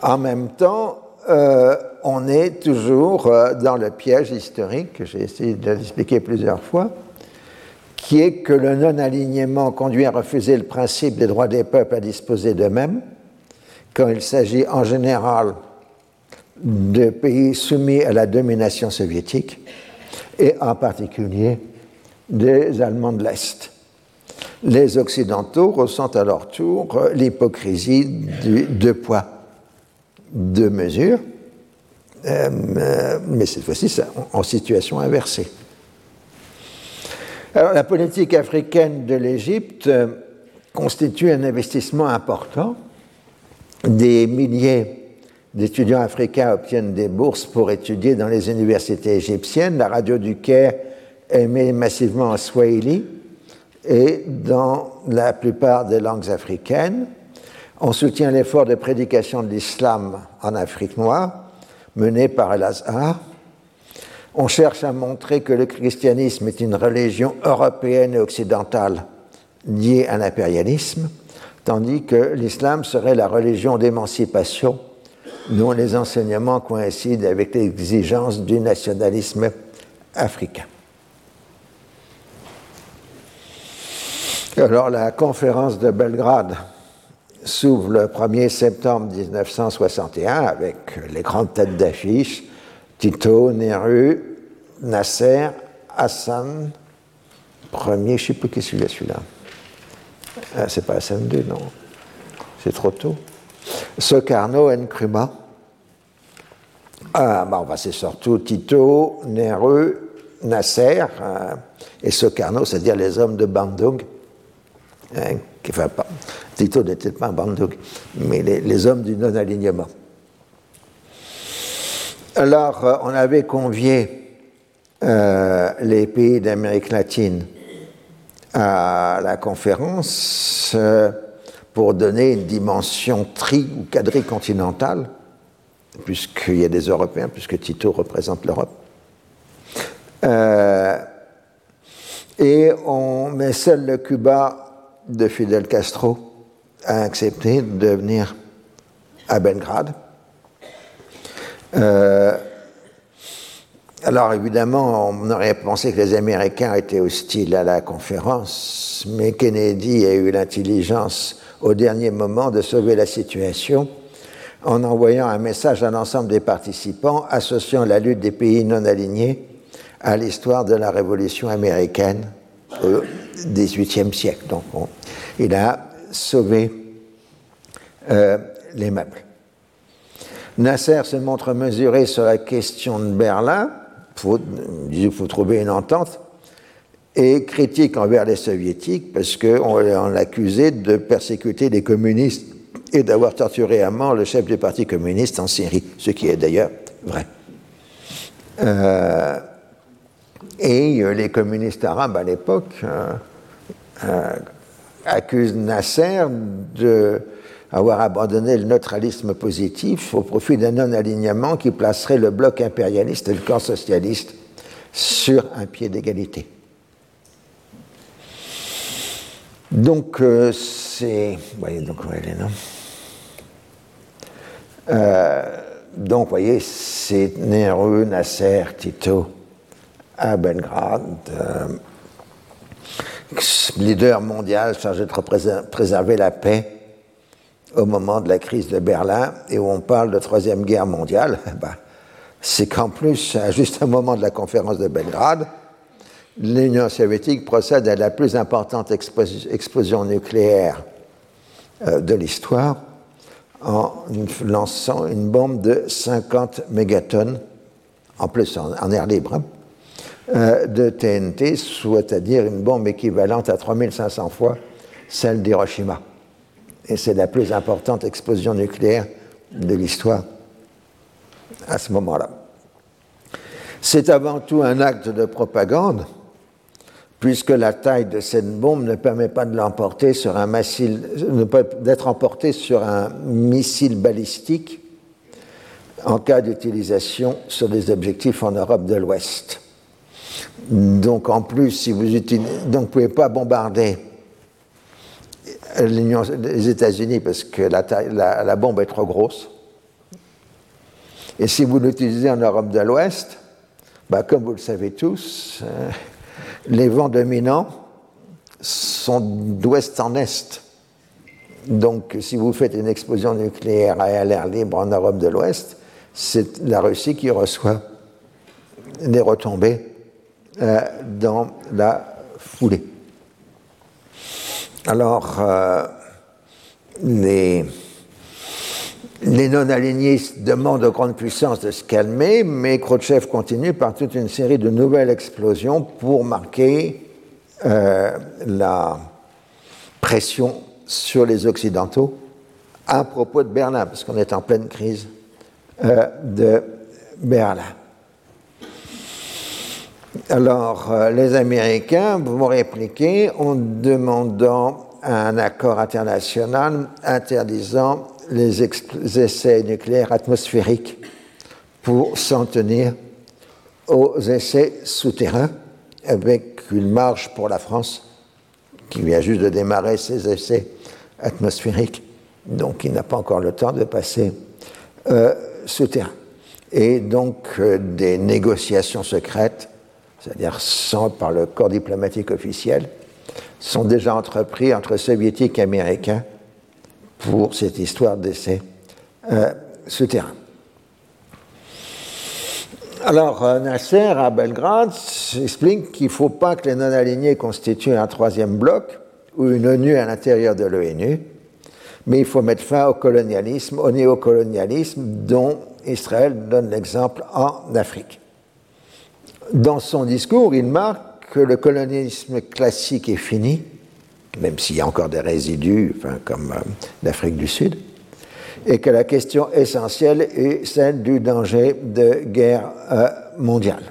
En même temps, euh, on est toujours euh, dans le piège historique, que j'ai essayé de l'expliquer plusieurs fois, qui est que le non-alignement conduit à refuser le principe des droits des peuples à disposer d'eux-mêmes, quand il s'agit en général de pays soumis à la domination soviétique, et en particulier des Allemands de l'Est. Les Occidentaux ressentent à leur tour l'hypocrisie du deux poids, deux mesures, euh, mais cette fois-ci en situation inversée. Alors, la politique africaine de l'Égypte euh, constitue un investissement important. Des milliers d'étudiants africains obtiennent des bourses pour étudier dans les universités égyptiennes. La radio du Caire émet massivement en Swahili et dans la plupart des langues africaines. On soutient l'effort de prédication de l'islam en Afrique noire, mené par El-Azhar. On cherche à montrer que le christianisme est une religion européenne et occidentale liée à l'impérialisme, tandis que l'islam serait la religion d'émancipation dont les enseignements coïncident avec l'exigence du nationalisme africain. Alors la conférence de Belgrade s'ouvre le 1er septembre 1961 avec les grandes têtes d'affiche, Tito, Nehru, Nasser, Hassan, premier, je ne sais plus qui est celui-là. Ah, c'est pas Hassan II, non. C'est trop tôt. Sokarno, Nkrumah, ah, bah, c'est surtout Tito, Nereux, Nasser euh, et Sokarno, c'est-à-dire les hommes de Bandung. Hein, enfin, Tito n'était pas un Bandung, mais les, hommes du non-alignement. Alors, euh, on avait convié euh, les pays d'Amérique latine à la conférence pour donner une dimension tri- ou quadricontinentale puisqu'il y a des Européens, puisque Tito représente l'Europe. Euh, et on, met seul le Cuba de Fidel Castro a accepté de venir à Belgrade. Euh, alors évidemment, on aurait pensé que les Américains étaient hostiles à la conférence, mais Kennedy a eu l'intelligence au dernier moment de sauver la situation en envoyant un message à l'ensemble des participants associant la lutte des pays non alignés à l'histoire de la Révolution américaine au XVIIIe siècle. Donc, il a sauvé euh, les meubles. Nasser se montre mesuré sur la question de Berlin, il faut trouver une entente, et critique envers les soviétiques parce qu'on l'accusait de persécuter les communistes et d'avoir torturé à mort le chef du Parti communiste en Syrie, ce qui est d'ailleurs vrai. Euh, et euh, les communistes arabes à l'époque euh, accusent Nasser d'avoir abandonné le neutralisme positif au profit d'un non-alignement qui placerait le bloc impérialiste et le camp socialiste sur un pied d'égalité. Donc, c'est. Vous voyez, donc, ouais, les noms. Euh, donc, vous voyez, c'est Nehru, Nasser, Tito à Belgrade, euh, leader mondial chargé de préserver la paix au moment de la crise de Berlin et où on parle de Troisième Guerre mondiale. (laughs) Ben, c'est qu'en plus, juste au moment de la conférence de Belgrade, l'Union soviétique procède à la plus importante explosion nucléaire euh, de l'histoire en lançant une bombe de 50 mégatonnes, en plus en, air libre, hein, euh, de TNT, c'est-à-dire une bombe équivalente à 3500 fois celle d'Hiroshima. Et c'est la plus importante explosion nucléaire de l'histoire à ce moment-là. C'est avant tout un acte de propagande, puisque la taille de cette bombe ne permet pas de l'emporter sur un missile, d'être emportée sur un missile balistique en cas d'utilisation sur des objectifs en Europe de l'Ouest. Donc en plus, si vous vous pouvez pas bombarder les États-Unis parce que la, la bombe est trop grosse. Et si vous l'utilisez en Europe de l'Ouest, bah, comme vous le savez tous, euh, les vents dominants sont d'ouest en est. Donc, si vous faites une explosion nucléaire à l'air libre en Europe de l'Ouest, c'est la Russie qui reçoit des retombées euh, dans la foulée. Alors, euh, les les non-alignés demandent aux grandes puissances de se calmer, mais Khrouchtchev continue par toute une série de nouvelles explosions pour marquer euh, la pression sur les Occidentaux à propos de Berlin, parce qu'on est en pleine crise euh, de Berlin. Alors, euh, les Américains vont répliquer en demandant un accord international interdisant les, essais nucléaires atmosphériques pour s'en tenir aux essais souterrains avec une marge pour la France qui vient juste de démarrer ses essais atmosphériques, donc il n'a pas encore le temps de passer euh, souterrain. Et donc euh, des négociations secrètes, c'est-à-dire sans par le corps diplomatique officiel, sont déjà entreprises entre soviétiques et américains pour cette histoire d'essai euh. Alors, euh, Nasser, à Belgrade, explique qu'il ne faut pas que les non-alignés constituent un troisième bloc ou une ONU à l'intérieur de l'ONU, mais il faut mettre fin au colonialisme, au néocolonialisme dont Israël donne l'exemple en Afrique. Dans son discours, il marque que le colonialisme classique est fini même s'il y a encore des résidus, enfin, comme euh, l'Afrique du Sud, et que la question essentielle est celle du danger de guerre euh, mondiale.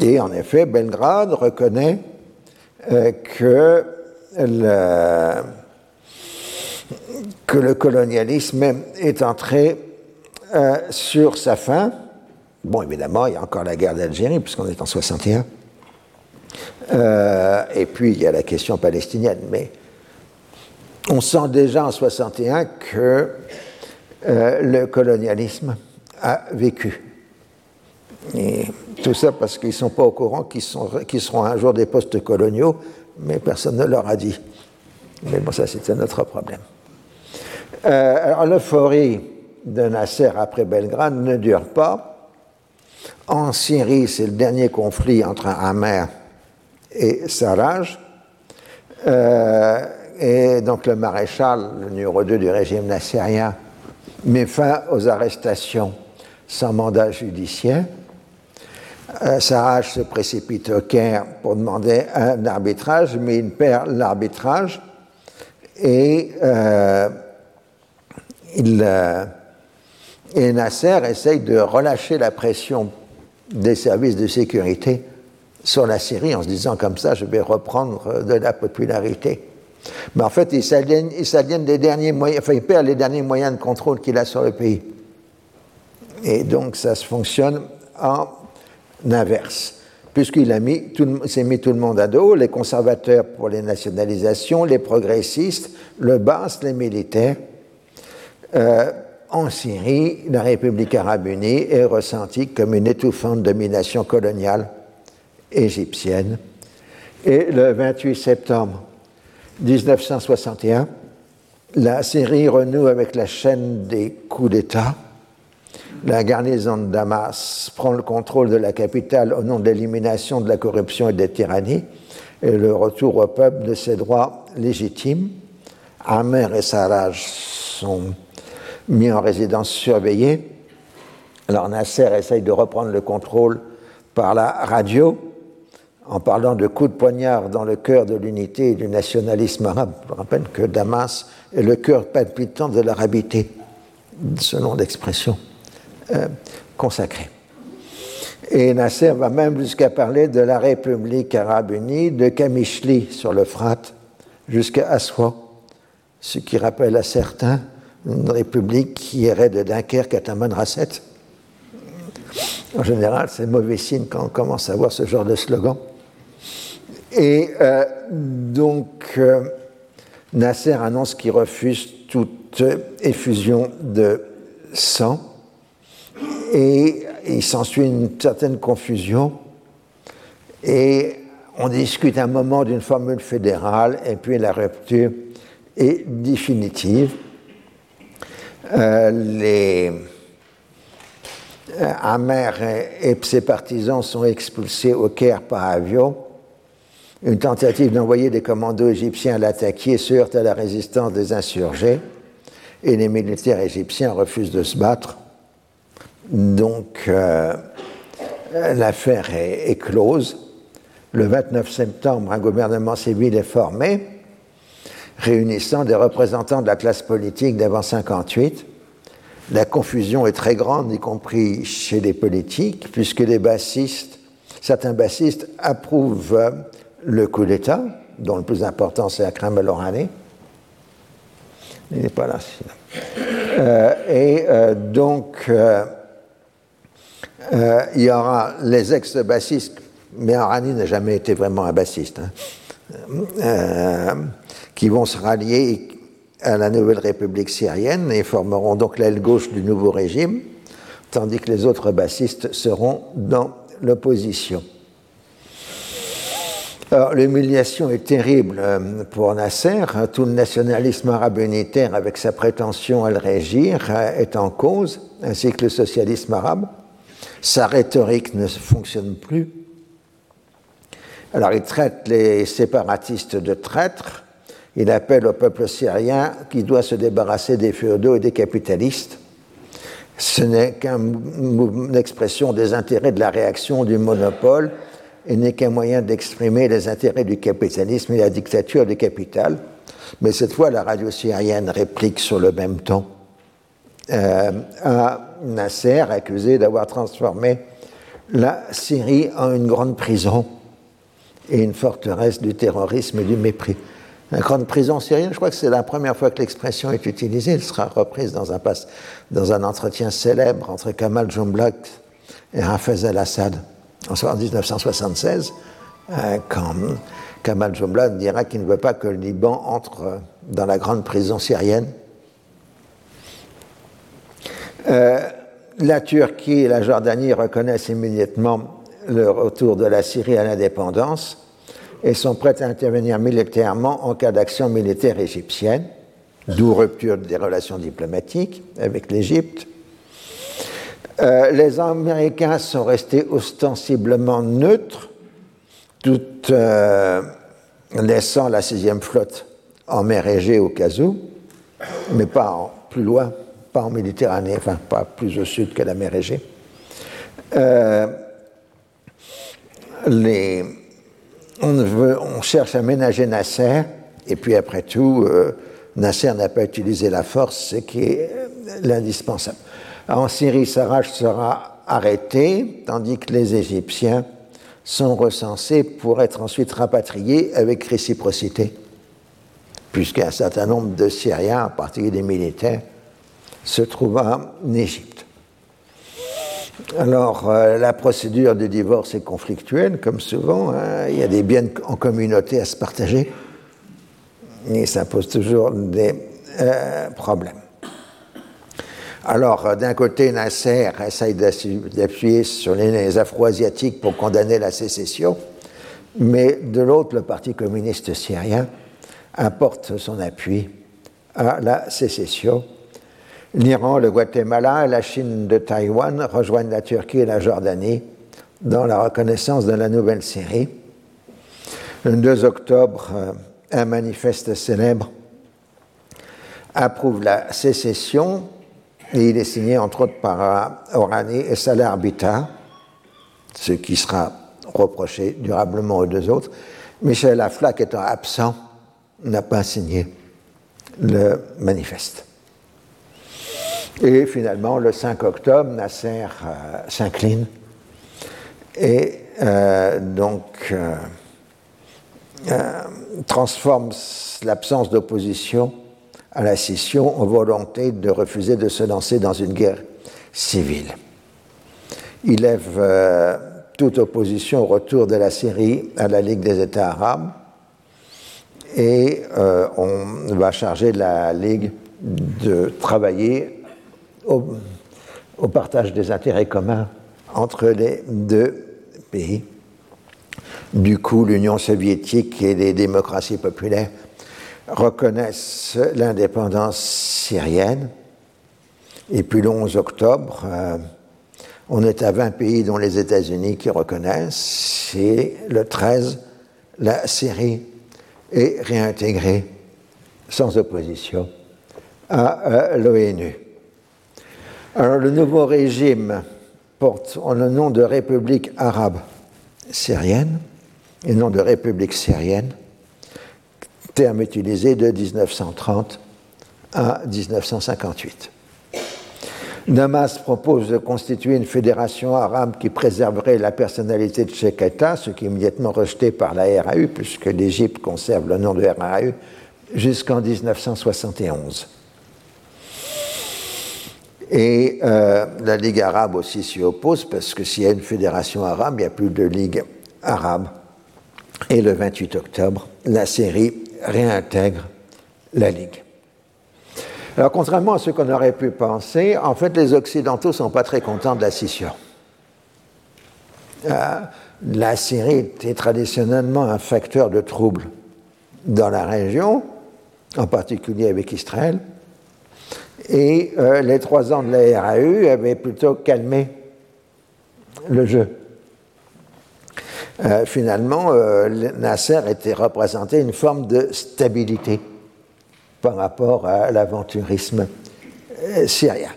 Et en effet, Belgrade reconnaît euh, que, le, que le colonialisme est entré sur sa fin. Bon, évidemment, il y a encore la guerre d'Algérie, puisqu'on est en 61. Euh, et puis il y a la question palestinienne. Mais on sent déjà en 61 que euh, le colonialisme a vécu. Tout ça parce qu'ils ne sont pas au courant qu'ils seront un jour des postes coloniaux, mais personne ne leur a dit. Mais bon, ça c'est un autre problème. Euh, alors l'euphorie de Nasser après Belgrade ne dure pas. En Syrie, c'est le dernier conflit entre un Hamer et Sarraj. Euh, et donc le maréchal, le numéro 2 du régime nassérien, met fin aux arrestations sans mandat judiciaire. Euh, Sarraj se précipite au Caire pour demander un arbitrage, mais il perd l'arbitrage et, euh, il, et Nasser essaye de relâcher la pression des services de sécurité sur la Syrie en se disant comme ça, je vais reprendre de la popularité. Mais en fait, il s'aliène des derniers moyens, enfin, il perd les derniers moyens de contrôle qu'il a sur le pays. Et donc, ça se fonctionne en inverse. puisqu'il s'est mis tout le monde à dos, les conservateurs pour les nationalisations, les progressistes, le BAS, les militaires. Euh, en Syrie, la République arabe unie est ressentie comme une étouffante domination coloniale égyptienne. Et le 28 septembre 1961, la Syrie renoue avec la chaîne des coups d'État. La garnison de Damas prend le contrôle de la capitale au nom de l'élimination de la corruption et des tyrannies et le retour au peuple de ses droits légitimes. Amer et Sarraj sont mis en résidence surveillée. Alors Nasser essaye de reprendre le contrôle par la radio en parlant de coups de poignard dans le cœur de l'unité et du nationalisme arabe. Je rappelle que Damas est le cœur palpitant de l'arabité, selon l'expression euh, consacrée. Et Nasser va même jusqu'à parler de la République arabe unie, de Kamishli sur le Frat, jusqu'à Aswa, ce qui rappelle à certains une république qui irait de Dunkerque à Tamanrasset. En général, c'est mauvais signe quand on commence à voir ce genre de slogan. Et euh, donc, euh, Nasser annonce qu'il refuse toute effusion de sang. Et il s'ensuit une certaine confusion. Et on discute un moment d'une formule fédérale et puis la rupture est définitive. Euh, les Amer et ses partisans sont expulsés au Caire par avion une tentative d'envoyer des commandos égyptiens à l'attaquer se heurte à la résistance des insurgés et les militaires égyptiens refusent de se battre. Donc euh, l'affaire est, close. Le 29 septembre, un gouvernement civil est formé, réunissant des représentants de la classe politique d'avant 58. La confusion est très grande, y compris chez les politiques, puisque les bassistes, certains bassistes approuvent le coup d'État, dont le plus important c'est Akram El-Orani. Il n'est pas là. Euh, et euh, donc, euh, il y aura les ex-bassistes, mais Orani n'a jamais été vraiment un bassiste, hein, qui vont se rallier à la nouvelle République syrienne et formeront donc l'aile gauche du nouveau régime, tandis que les autres bassistes seront dans l'opposition. L'humiliation est terrible euh, pour Nasser. Tout le nationalisme arabe unitaire, avec sa prétention à le régir, euh, est en cause, ainsi que le socialisme arabe. Sa rhétorique ne fonctionne plus. Alors, il traite les séparatistes de traîtres. Il appelle au peuple syrien qui doit se débarrasser des féodaux et des capitalistes. Ce n'est qu'une expression des intérêts de la réaction du monopole et n'est qu'un moyen d'exprimer les intérêts du capitalisme et la dictature du capital. Mais cette fois, la radio syrienne réplique sur le même ton euh, à Nasser, accusé d'avoir transformé la Syrie en une grande prison et une forteresse du terrorisme et du mépris. La grande prison syrienne, je crois que c'est la première fois que l'expression est utilisée. Elle sera reprise dans un, dans entretien célèbre entre Kamal Jumblat et Hafez al-Assad en 1976, euh, quand Kamal Jumblat dira qu'il ne veut pas que le Liban entre dans la grande prison syrienne. Euh, la Turquie et la Jordanie reconnaissent immédiatement le retour de la Syrie à l'indépendance et sont prêtes à intervenir militairement en cas d'action militaire égyptienne, d'où rupture des relations diplomatiques avec l'Égypte. Euh, les Américains sont restés ostensiblement neutres, tout euh, laissant la sixième flotte en mer Égée au cas où, mais pas plus loin, pas en Méditerranée, enfin pas plus au sud que la mer Égée. Euh, on, cherche à ménager Nasser, et puis après tout, Nasser n'a pas utilisé la force, ce qui est l'indispensable. En Syrie, Sarraj sera arrêté, tandis que les Égyptiens sont recensés pour être ensuite rapatriés avec réciprocité, puisqu'un certain nombre de Syriens, en particulier des militaires, se trouvent en Égypte. Alors, euh, la procédure du divorce est conflictuelle, comme souvent. Hein. Il y a des biens en communauté à se partager. Et ça pose toujours des euh, problèmes. Alors, d'un côté, Nasser essaye d'appuyer sur les afro-asiatiques pour condamner la sécession, mais de l'autre, le Parti communiste syrien apporte son appui à la sécession. L'Iran, le Guatemala et la Chine de Taïwan rejoignent la Turquie et la Jordanie dans la reconnaissance de la nouvelle Syrie. Le 2 octobre, euh, un manifeste célèbre approuve la sécession et il est signé entre autres par Orani et Salah Arbita, ce qui sera reproché durablement aux deux autres. Michel Aflaq étant absent, n'a pas signé le manifeste. Et finalement, le 5 octobre, Nasser euh, s'incline et euh, donc euh, transforme l'absence d'opposition à la scission en volonté de refuser de se lancer dans une guerre civile. Il lève euh, toute opposition au retour de la Syrie à la Ligue des États arabes et euh, on va charger la Ligue de travailler au, partage des intérêts communs entre les deux pays. Du coup, l'Union soviétique et les démocraties populaires reconnaissent l'indépendance syrienne. Et puis le 11 octobre, euh, on est à 20 pays dont les États-Unis qui reconnaissent. Et le 13, la Syrie est réintégrée sans opposition à euh, l'ONU. Alors le nouveau régime porte le nom de République arabe syrienne et non de République syrienne terme utilisé de 1930 à 1958. Namas propose de constituer une fédération arabe qui préserverait la personnalité de chaque État, ce qui est immédiatement rejeté par la RAU, puisque l'Égypte conserve le nom de RAU jusqu'en 1971. Et euh, la Ligue arabe aussi s'y oppose, parce que s'il y a une fédération arabe, il n'y a plus de Ligue arabe. Et le 28 octobre, la Syrie réintègre la Ligue. Alors, contrairement à ce qu'on aurait pu penser, en fait, les Occidentaux ne sont pas très contents de la scission. Euh, la Syrie était traditionnellement un facteur de trouble dans la région, en particulier avec Israël, et euh, les trois ans de la RAU avaient plutôt calmé le jeu. Euh, finalement, euh, Nasser était représenté une forme de stabilité par rapport à l'aventurisme euh, syrien.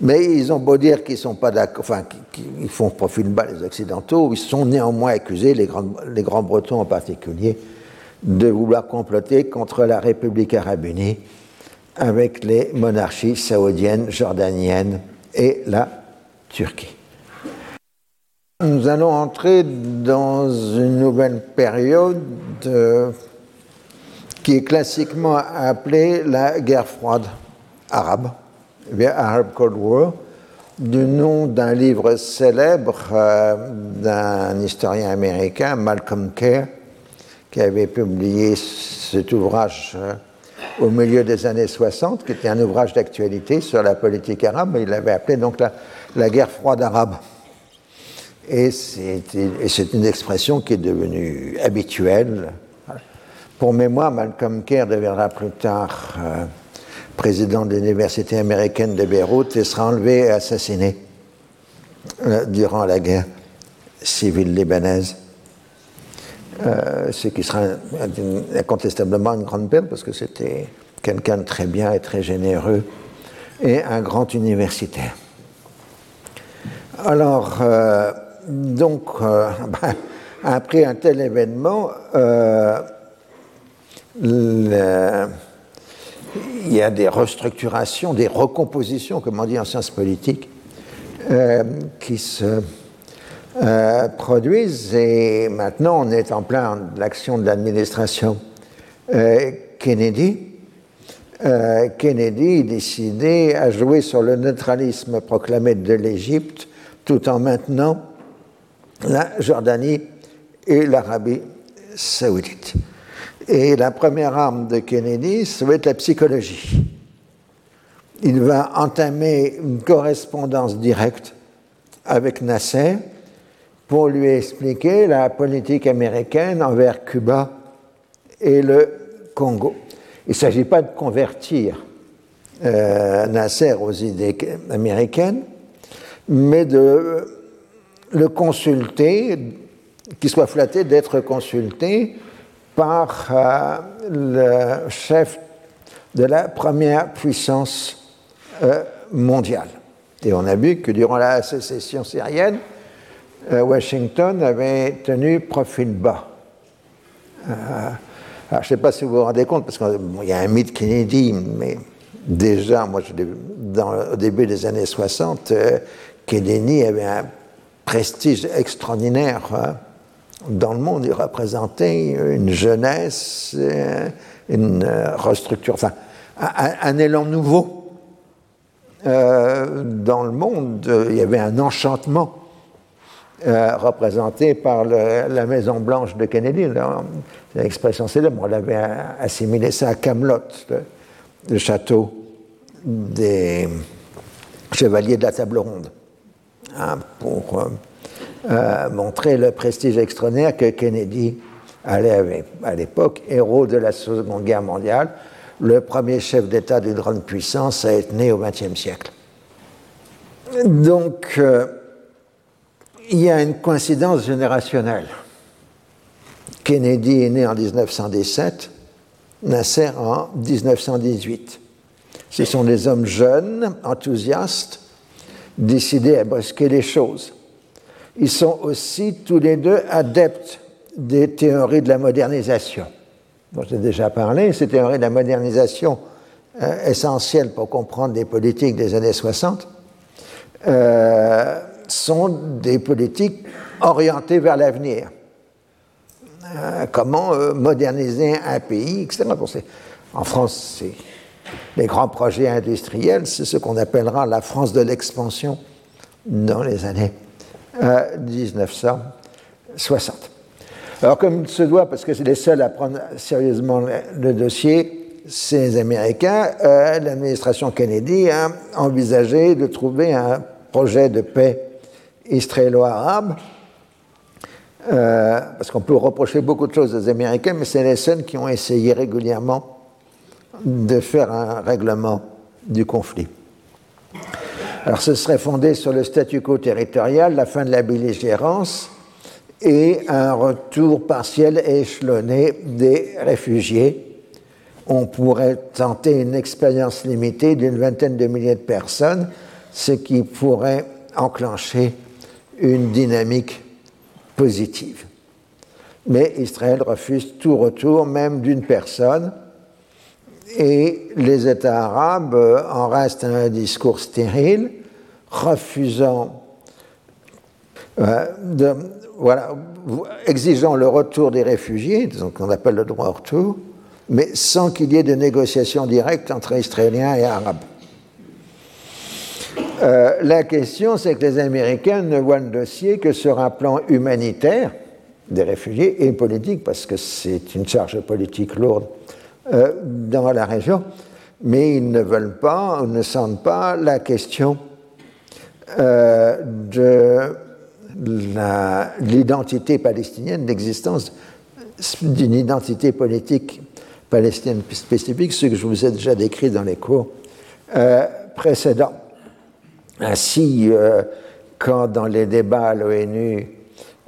Mais ils ont beau dire qu'ils sont pas d'accord, enfin, qu'ils font profil bas les Occidentaux, ils sont néanmoins accusés, les grands, les grands Bretons en particulier, de vouloir comploter contre la République arabe unie avec les monarchies saoudiennes, jordaniennes et la Turquie. Nous allons entrer dans une nouvelle période euh, qui est classiquement appelée la guerre froide arabe, Arab Cold War, du nom d'un livre célèbre euh, d'un historien américain, Malcolm Kerr, qui avait publié cet ouvrage euh, au milieu des années 60, qui était un ouvrage d'actualité sur la politique arabe. Il l'avait appelé donc la guerre froide arabe. Et c'est une expression qui est devenue habituelle. Pour mémoire, Malcolm Kerr deviendra plus tard euh, président de l'Université américaine de Beyrouth et sera enlevé et assassiné euh, durant la guerre civile libanaise. Euh, ce qui sera incontestablement une grande perte parce que c'était quelqu'un de très bien et très généreux et un grand universitaire. Alors, donc, euh, (laughs) ben, après un tel événement, euh, il y a des restructurations, des recompositions, comme on dit en sciences politiques, euh, qui se produisent. Et maintenant, on est en plein l'action de l'administration Kennedy. Kennedy décidé à jouer sur le neutralisme proclamé de l'Égypte tout en maintenant la Jordanie et l'Arabie saoudite. Et la première arme de Kennedy, ça va être la psychologie. Il va entamer une correspondance directe avec Nasser pour lui expliquer la politique américaine envers Cuba et le Congo. Il ne s'agit pas de convertir euh, Nasser aux idées américaines, mais de le consulter, qu'il soit flatté d'être consulté par euh, le chef de la première puissance euh, mondiale. Et on a vu que durant la sécession syrienne, euh, Washington avait tenu profil bas. je ne sais pas si vous vous rendez compte, parce qu'il y a un mythe Kennedy, mais déjà, moi, au début des années 60, Kennedy avait un prestige extraordinaire. Hein dans le monde, il représentait une jeunesse, euh, une euh, restructure, enfin, un, élan nouveau. Euh, dans le monde, il y avait un enchantement représenté par la Maison Blanche de Kennedy. L'expression célèbre, on avait assimilé ça à Camelot, le, château des chevaliers de la table ronde, hein, pour euh, montrer le prestige extraordinaire que Kennedy allait à l'époque, héros de la Seconde Guerre mondiale, le premier chef d'État d'une grande puissance à être né au XXe siècle. Donc, euh, il y a une coïncidence générationnelle. Kennedy est né en 1917, Nasser en 1918. Ce sont des hommes jeunes, enthousiastes, décidés à brusquer les choses. Ils sont aussi tous les deux adeptes des théories de la modernisation. dont j'ai déjà parlé, ces théories de la modernisation euh, essentielles pour comprendre les politiques des années 60 euh, sont des politiques orientées vers l'avenir. Euh, comment moderniser un pays, etc. En France, les grands projets industriels, c'est ce qu'on appellera la France de l'expansion dans les années 1960. Alors comme il se doit, parce que c'est les seuls à prendre sérieusement le, dossier, c'est les Américains, euh, l'administration Kennedy a envisagé de trouver un projet de paix israélo-arabe, euh, parce qu'on peut reprocher beaucoup de choses aux Américains, mais c'est les seuls qui ont essayé régulièrement de faire un règlement du conflit. Alors ce serait fondé sur le statu quo territorial, la fin de la belligérance et un retour partiel échelonné des réfugiés. On pourrait tenter une expérience limitée d'une vingtaine de milliers de personnes, ce qui pourrait enclencher une dynamique positive. Mais Israël refuse tout retour, même d'une personne, et les États arabes en restent à un discours stérile, refusant, euh, de, voilà, exigeant le retour des réfugiés, donc on appelle le droit au retour, mais sans qu'il y ait de négociations directes entre Israéliens et Arabes. Euh, la question, c'est que les Américains ne voient le dossier que sur un plan humanitaire des réfugiés et politique, parce que c'est une charge politique lourde euh, dans la région, mais ils ne veulent pas, ne sentent pas la question euh, de l'identité palestinienne, l'existence d'une identité politique palestinienne spécifique, ce que je vous ai déjà décrit dans les cours euh, précédents. Ainsi, quand dans les débats à l'ONU,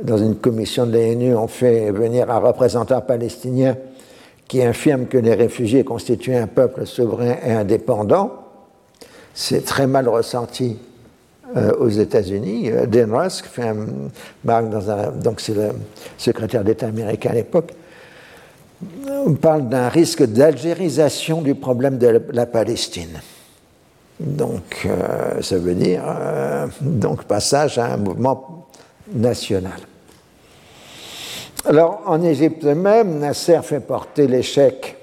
dans une commission de l'ONU, on fait venir un représentant palestinien qui affirme que les réfugiés constituent un peuple souverain et indépendant. C'est très mal ressenti euh, aux États-Unis. Euh, Dan Rusk fait un, dans un, donc c'est le secrétaire d'État américain à l'époque. On parle d'un risque d'algérisation du problème de la Palestine. Donc, euh, ça veut dire donc passage à un mouvement national. Alors, en Égypte même, Nasser fait porter l'échec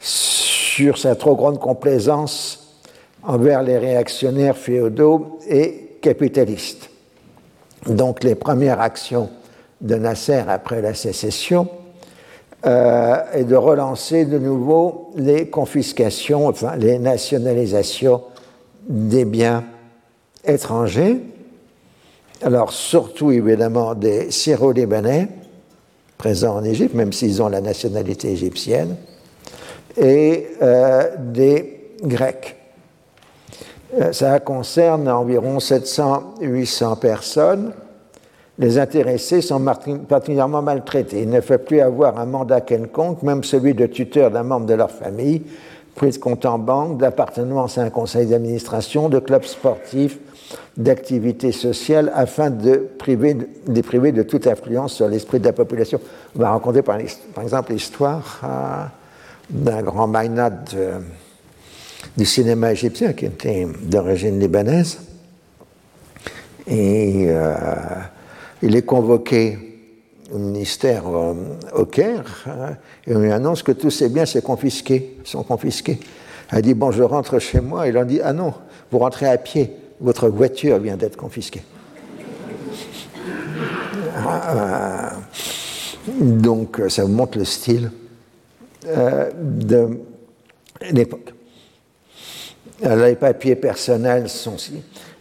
sur sa trop grande complaisance envers les réactionnaires féodaux et capitalistes. donc les premières actions de Nasser après la sécession euh, est de relancer de nouveau les confiscations, enfin les nationalisations des biens étrangers. Alors surtout évidemment des Syro-Libanais présents en Égypte, même s'ils ont la nationalité égyptienne, et euh, des Grecs. Euh, ça concerne environ 700-800 personnes. Les intéressés sont particulièrement maltraités. Ils ne peuvent plus avoir un mandat quelconque, même celui de tuteur d'un membre de leur famille, prise de compte en banque, d'appartenance à un conseil d'administration, de club sportif, d'activités sociales, afin de priver, les priver de toute influence sur l'esprit de la population. On va raconter par, exemple l'histoire euh, d'un grand magnat du cinéma égyptien qui était d'origine libanaise. Et euh, il est convoqué au ministère euh, au Caire et on lui annonce que tous ses biens sont confisqués. Sont confisqués. Elle dit Bon, je rentre chez moi. Il en dit Ah non, vous rentrez à pied, votre voiture vient d'être confisquée. Euh, donc, ça vous montre le style de l'époque. Les papiers personnels sont.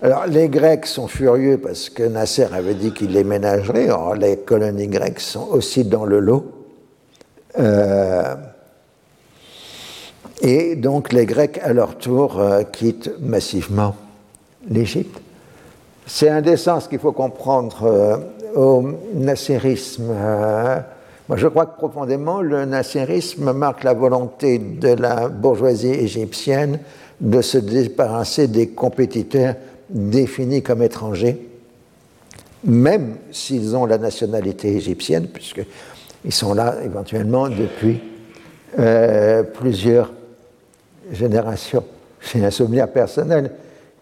Alors, les Grecs sont furieux parce que Nasser avait dit qu'il les ménagerait. Or, les colonies grecques sont aussi dans le lot. Euh, et donc, les Grecs, à leur tour, euh, quittent massivement l'Égypte. C'est un des sens qu'il faut comprendre euh, au nasserisme. moi, je crois que profondément, le nasserisme marque la volonté de la bourgeoisie égyptienne de se débarrasser des compétiteurs définis comme étrangers, même s'ils ont la nationalité égyptienne, puisqu'ils sont là éventuellement depuis euh, plusieurs générations. J'ai un souvenir personnel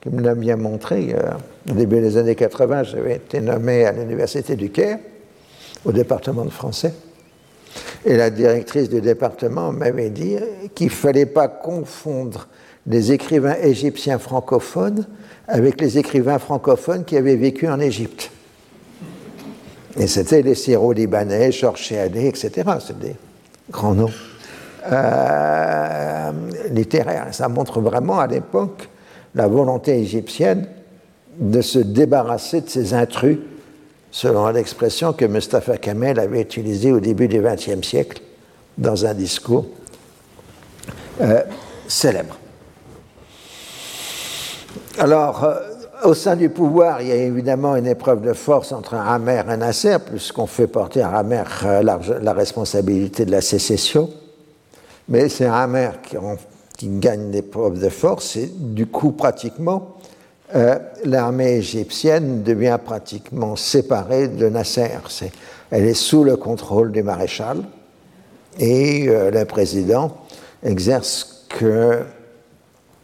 qui me l'a bien montré. Euh, au début des années 80, j'avais été nommé à l'Université du Caire, au département de français. Et la directrice du département m'avait dit qu'il ne fallait pas confondre les écrivains égyptiens francophones avec les écrivains francophones qui avaient vécu en Égypte. Et c'était les Syro-Libanais, Georges Chéadé, etc. C'est des grands noms euh, littéraires. Ça montre vraiment à l'époque la volonté égyptienne de se débarrasser de ces intrus, selon l'expression que Mustafa Kamel avait utilisée au début du XXe siècle dans un discours euh, célèbre. Alors, euh, au sein du pouvoir, il y a évidemment une épreuve de force entre Amer et Nasser, puisqu'on fait porter à Amer euh, la, responsabilité de la sécession. Mais c'est Amer qui, qui, gagne l'épreuve de force, et du coup, pratiquement, euh, l'armée égyptienne devient pratiquement séparée de Nasser. elle est sous le contrôle du maréchal, et le président exerce que.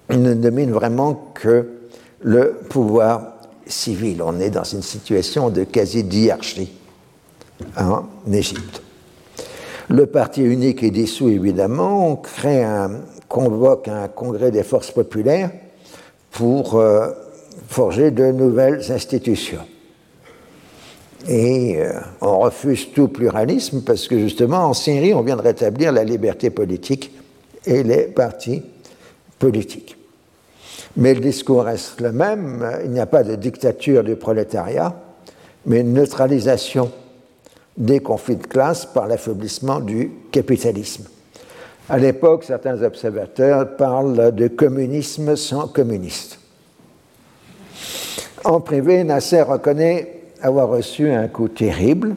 Ne domine vraiment que le pouvoir civil. On est dans une situation de quasi-diarchie en Égypte. Le parti unique est dissous, évidemment. On crée un, convoque un congrès des forces populaires pour euh, forger de nouvelles institutions. Et euh, on refuse tout pluralisme parce que justement, en Syrie, on vient de rétablir la liberté politique et les partis politiques. Mais le discours reste le même. Il n'y a pas de dictature du prolétariat, mais une neutralisation des conflits de classe par l'affaiblissement du capitalisme. À l'époque, certains observateurs parlent de communisme sans communistes. En privé, Nasser reconnaît avoir reçu un coup terrible,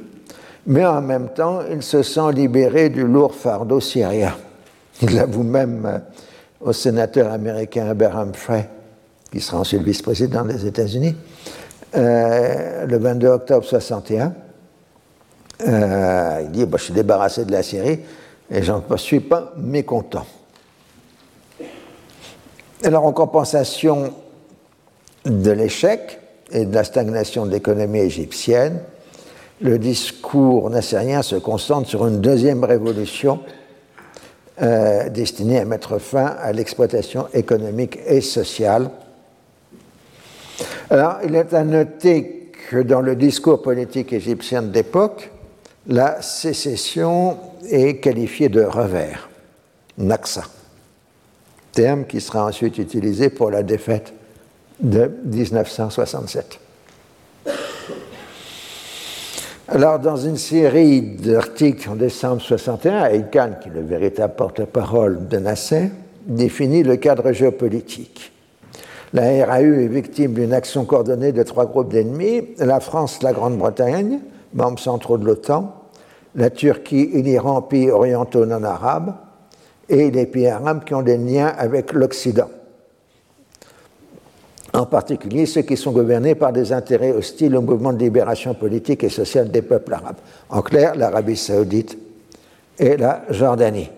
mais en même temps, il se sent libéré du lourd fardeau syrien. Il avoue même au sénateur américain Abraham Frey, qui sera ensuite vice-président des États-Unis, euh, le 22 octobre 61. Euh, il dit Je suis débarrassé de la Syrie et je ne suis pas mécontent. Alors, en compensation de l'échec et de la stagnation de l'économie égyptienne, le discours nassérien se concentre sur une deuxième révolution euh, destiné à mettre fin à l'exploitation économique et sociale. Alors, il est à noter que dans le discours politique égyptien de l'époque, la sécession est qualifiée de revers, Naksa, terme qui sera ensuite utilisé pour la défaite de 1967. Alors, dans une série d'articles en décembre 61, Khan, qui est le véritable porte-parole de Nasser, définit le cadre géopolitique. La RAU est victime d'une action coordonnée de trois groupes d'ennemis la France, la Grande-Bretagne, membres centraux de l'OTAN, la Turquie et l'Iran, pays orientaux non arabes, et les pays arabes qui ont des liens avec l'Occident en particulier ceux qui sont gouvernés par des intérêts hostiles au mouvement de libération politique et sociale des peuples arabes. En clair, l'Arabie saoudite et la Jordanie.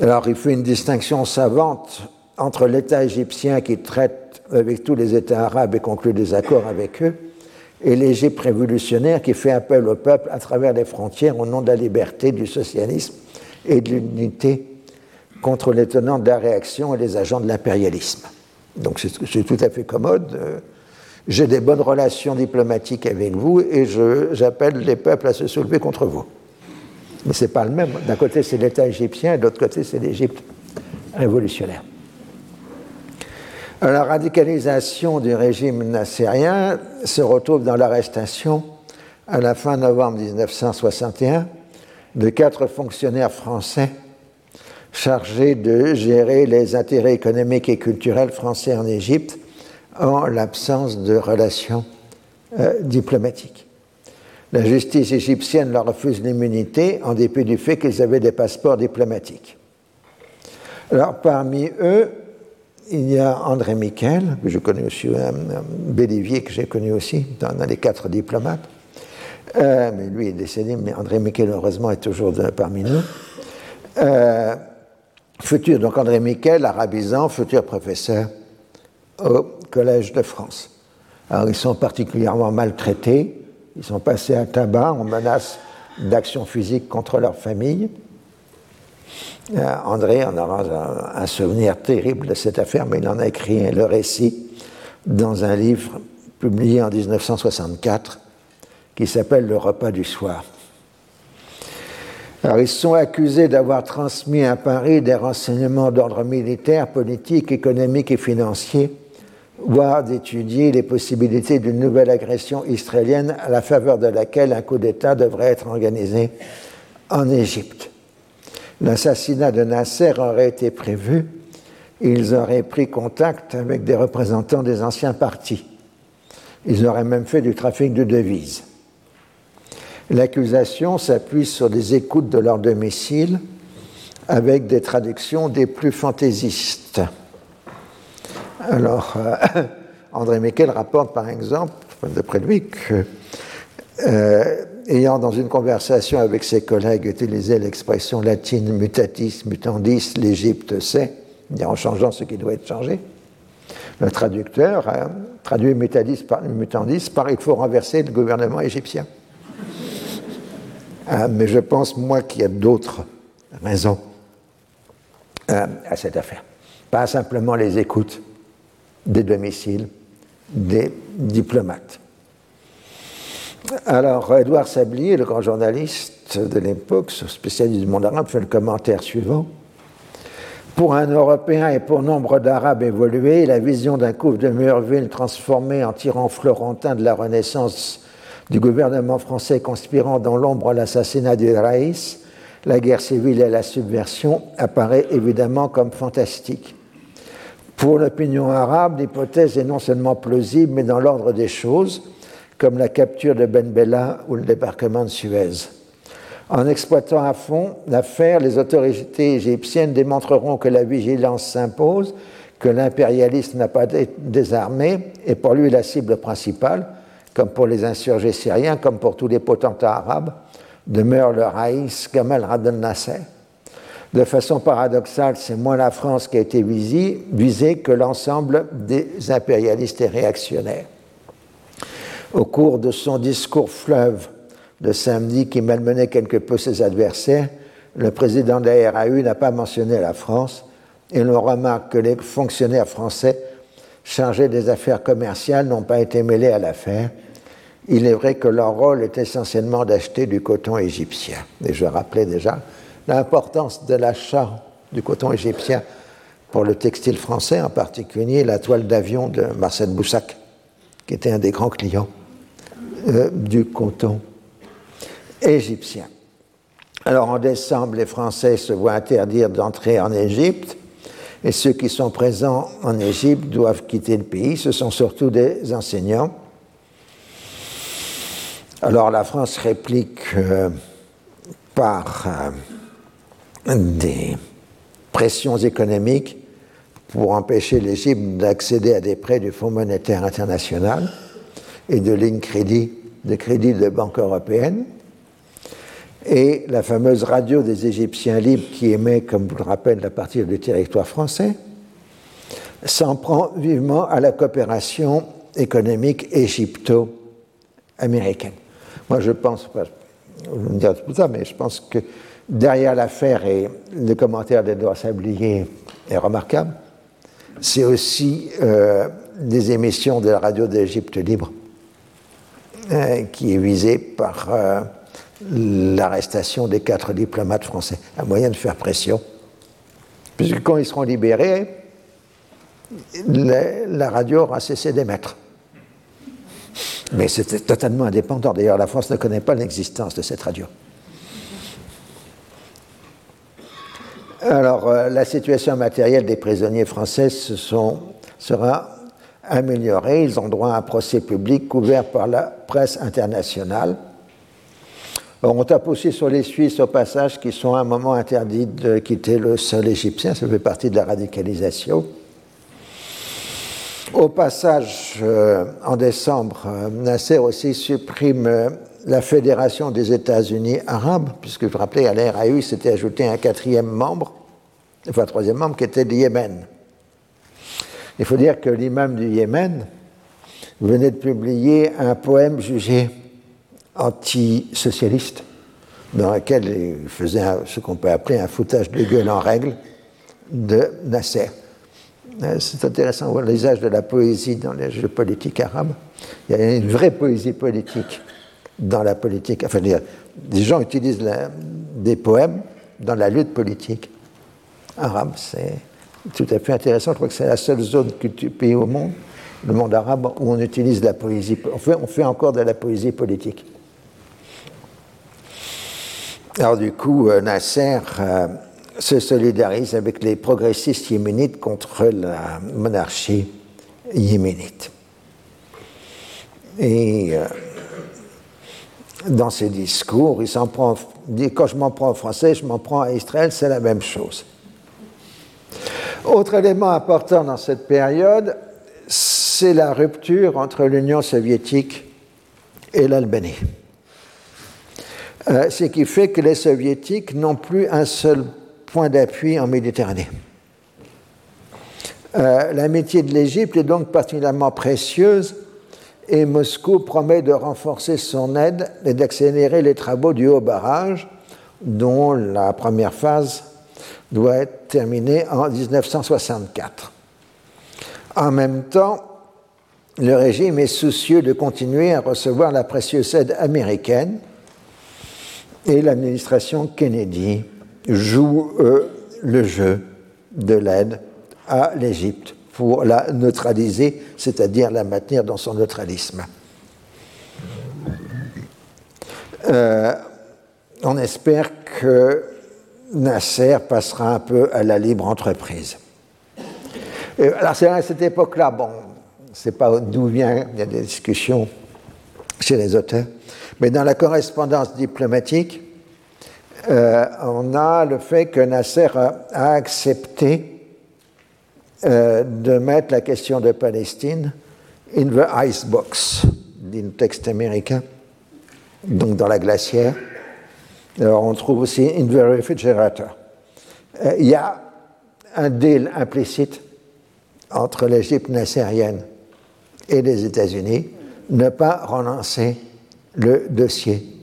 Alors, il fait une distinction savante entre l'État égyptien qui traite avec tous les États arabes et conclut des accords avec eux, et l'Égypte révolutionnaire qui fait appel au peuple à travers les frontières au nom de la liberté, du socialisme et de l'unité contre les tenants de la réaction et les agents de l'impérialisme. Donc c'est tout à fait commode. Euh, j'ai des bonnes relations diplomatiques avec vous et j'appelle les peuples à se soulever contre vous. Mais ce n'est pas le même. D'un côté, c'est l'État égyptien et de l'autre côté, c'est l'Égypte révolutionnaire. La radicalisation du régime nassérien se retrouve dans l'arrestation à la fin novembre 1961 de quatre fonctionnaires français chargé de gérer les intérêts économiques et culturels français en Égypte en l'absence de relations euh, diplomatiques. La justice égyptienne leur refuse l'immunité en dépit du fait qu'ils avaient des passeports diplomatiques. Alors parmi eux, il y a André Miquel, que je connais aussi, un, Bélivier que j'ai connu aussi, dans, les quatre diplomates. Euh, mais lui est décédé, mais André Miquel, heureusement, est toujours parmi nous. Euh, futur, donc André Miquel, arabisant, futur professeur au Collège de France. Alors ils sont particulièrement maltraités, ils sont passés à tabac, on menace d'action physique contre leur famille. Euh, André en aura un, souvenir terrible de cette affaire, mais il en a écrit le récit dans un livre publié en 1964 qui s'appelle Le repas du soir. Alors, ils sont accusés d'avoir transmis à Paris des renseignements d'ordre militaire, politique, économique et financier, voire d'étudier les possibilités d'une nouvelle agression israélienne à la faveur de laquelle un coup d'État devrait être organisé en Égypte. L'assassinat de Nasser aurait été prévu. Ils auraient pris contact avec des représentants des anciens partis. Ils auraient même fait du trafic de devises. L'accusation s'appuie sur des écoutes de leur domicile avec des traductions des plus fantaisistes. Alors, euh, (coughs) André Miquel rapporte par exemple, d'après lui, que, euh, ayant dans une conversation avec ses collègues utilisé l'expression latine mutatis mutandis, l'Égypte sait, en changeant ce qui doit être changé, le traducteur a traduit mutatis par, mutandis par il faut renverser le gouvernement égyptien. Euh, mais je pense, moi, qu'il y a d'autres raisons euh, à cette affaire. Pas simplement les écoutes des domiciles des diplomates. Alors, Edouard Sablier, le grand journaliste de l'époque, spécialiste du monde arabe, fait le commentaire suivant. Pour un Européen et pour nombre d'Arabes évolués, la vision d'un couple de Murville transformé en tyran florentin de la Renaissance du gouvernement français conspirant dans l'ombre l'assassinat du Raïs, la guerre civile et la subversion apparaît évidemment comme fantastique. Pour l'opinion arabe, l'hypothèse est non seulement plausible, mais dans l'ordre des choses, comme la capture de Ben Bella ou le débarquement de Suez. En exploitant à fond l'affaire, les autorités égyptiennes démontreront que la vigilance s'impose, que l'impérialisme n'a pas désarmé et pour lui la cible principale, comme pour les insurgés syriens, comme pour tous les potentats arabes, demeure le Raïs Gamal Abdel Nasser. De façon paradoxale, c'est moins la France qui a été visée, que l'ensemble des impérialistes et réactionnaires. Au cours de son discours fleuve de samedi qui malmenait quelque peu ses adversaires, le président de la RAU n'a pas mentionné la France et l'on remarque que les fonctionnaires français chargés des affaires commerciales n'ont pas été mêlés à l'affaire. Il est vrai que leur rôle est essentiellement d'acheter du coton égyptien. Et je rappelais déjà l'importance de l'achat du coton égyptien pour le textile français, en particulier la toile d'avion de Marcel Boussac, qui était un des grands clients euh, du coton égyptien. Alors en décembre, les Français se voient interdire d'entrer en Égypte et ceux qui sont présents en Égypte doivent quitter le pays. Ce sont surtout des enseignants. Alors la France réplique euh, par euh, des pressions économiques pour empêcher l'Égypte d'accéder à des prêts du Fonds monétaire international et de lignes crédit, de crédit de banque européenne. Et la fameuse radio des Égyptiens libres qui émet, comme vous le rappelez, à partir du territoire français, s'en prend vivement à la coopération économique égypto-américaine. Moi, je pense, vous me direz tout ça, mais je pense que derrière l'affaire et le commentaire d'Edouard Sablier est remarquable, c'est aussi euh, des émissions de la radio d'Égypte libre euh, qui est visée par euh, l'arrestation des quatre diplomates français, un moyen de faire pression. Puisque quand ils seront libérés, la radio aura cessé d'émettre. Mais c'était totalement indépendant. D'ailleurs, la France ne connaît pas l'existence de cette radio. Alors, euh, la situation matérielle des prisonniers français sera améliorée. Ils ont droit à un procès public couvert par la presse internationale. On tape aussi sur les Suisses au passage qui sont à un moment interdits de quitter le sol égyptien, ça fait partie de la radicalisation. Au passage, euh, en décembre, euh, Nasser aussi supprime la Fédération des États-Unis arabes, puisque vous vous rappelez, à l'RAU s'était ajouté un quatrième membre, enfin troisième membre qui était le Yémen. Il faut dire que l'imam du Yémen venait de publier un poème jugé anti-socialiste, dans lequel il faisait ce qu'on peut appeler un foutage de gueule en règle de Nasser. Euh, c'est intéressant voir l'usage de la poésie dans les jeux politiques arabes. Il y a une vraie poésie politique dans la politique. Enfin, des gens utilisent des poèmes dans la lutte politique arabe. C'est tout à fait intéressant. Je crois que c'est la seule zone pays au monde, le monde arabe, où on utilise la poésie. On fait, encore de la poésie politique. Alors du coup, euh, Nasser euh, se solidarise avec les progressistes yéménites contre la monarchie yéménite. Et euh, dans ses discours. Il s'en prend, dit quand je m'en prends au français, je m'en prends à Israël, c'est la même chose. Autre élément important dans cette période, c'est la rupture entre l'Union soviétique et l'Albanie. Euh, ce qui fait que les soviétiques n'ont plus un seul point d'appui en Méditerranée. Euh, l'amitié de l'Égypte est donc particulièrement précieuse et Moscou promet de renforcer son aide et d'accélérer les travaux du haut barrage, dont la première phase doit être terminée en 1964. En même temps, le régime est soucieux de continuer à recevoir la précieuse aide américaine et l'administration Kennedy joue le jeu de l'aide à l'Égypte pour la neutraliser, c'est-à-dire la maintenir dans son neutralisme. Euh, on espère que Nasser passera un peu à la libre entreprise. alors c'est à cette époque-là, bon, c'est pas d'où vient, il y a des discussions chez les auteurs, mais dans la correspondance diplomatique, euh, on a le fait que Nasser a accepté euh, de mettre la question de Palestine in the icebox, dit le texte américain, donc dans la glacière. On trouve aussi in the refrigerator. Euh, il y a un deal implicite entre l'Égypte nassérienne et les États-Unis, ne pas relancer le dossier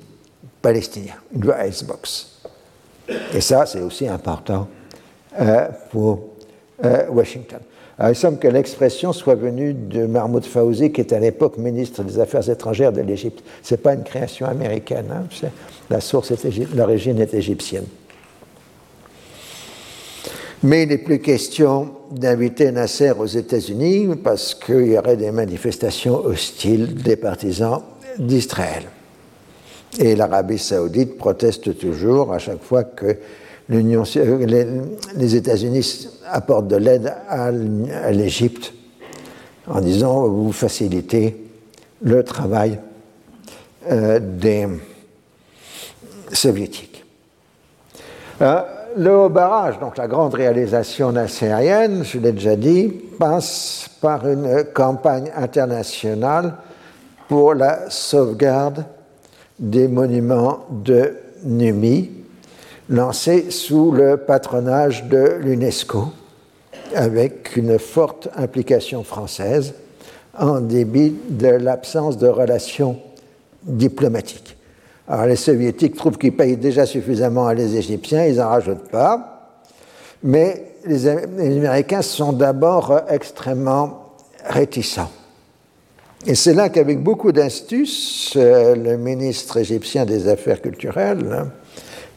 palestinien, in the icebox. Et ça, c'est aussi important euh, pour euh, Washington. Il semble que l'expression soit venue de Mahmoud Fawzi, qui était à l'époque ministre des Affaires étrangères de l'Égypte. Ce n'est pas une création américaine. Hein. La source, l'origine est égyptienne. Mais il n'est plus question d'inviter Nasser aux États-Unis parce qu'il y aurait des manifestations hostiles des partisans d'Israël. Et l'Arabie saoudite proteste toujours à chaque fois que les, États-Unis apportent de l'aide à, l'Égypte en disant vous facilitez le travail euh, des soviétiques. Euh, le haut barrage, donc la grande réalisation nassérienne, je l'ai déjà dit, passe par une campagne internationale pour la sauvegarde des monuments de Numi, lancée sous le patronage de l'UNESCO, avec une forte implication française en débit de l'absence de relations diplomatiques. Alors les soviétiques trouvent qu'ils payent déjà suffisamment à les Égyptiens, ils n'en rajoutent pas. Mais les Américains sont d'abord extrêmement réticents. Et c'est là qu'avec beaucoup d'astuces, euh, le ministre égyptien des Affaires culturelles, hein,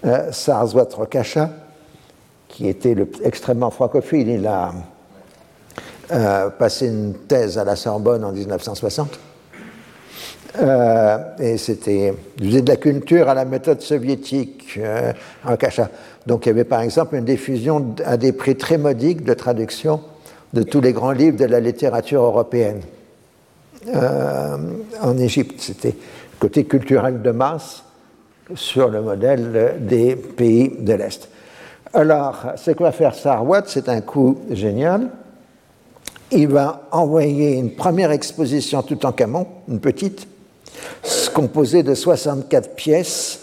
euh, Sarzwat Rokasha, qui était extrêmement francophile, il a euh, passé une thèse à la Sorbonne en 1960 euh, et c'était, faisait de la culture à la méthode soviétique euh, en Cacha. Donc il y avait par exemple une diffusion à des prix très modiques de traduction de tous les grands livres de la littérature européenne euh, en Égypte. C'était côté culturel de masse sur le modèle des pays de l'Est. Alors, ce que va faire Sarwat, c'est un coup génial. Il va envoyer une première exposition tout en camon, une petite, composé de 64 pièces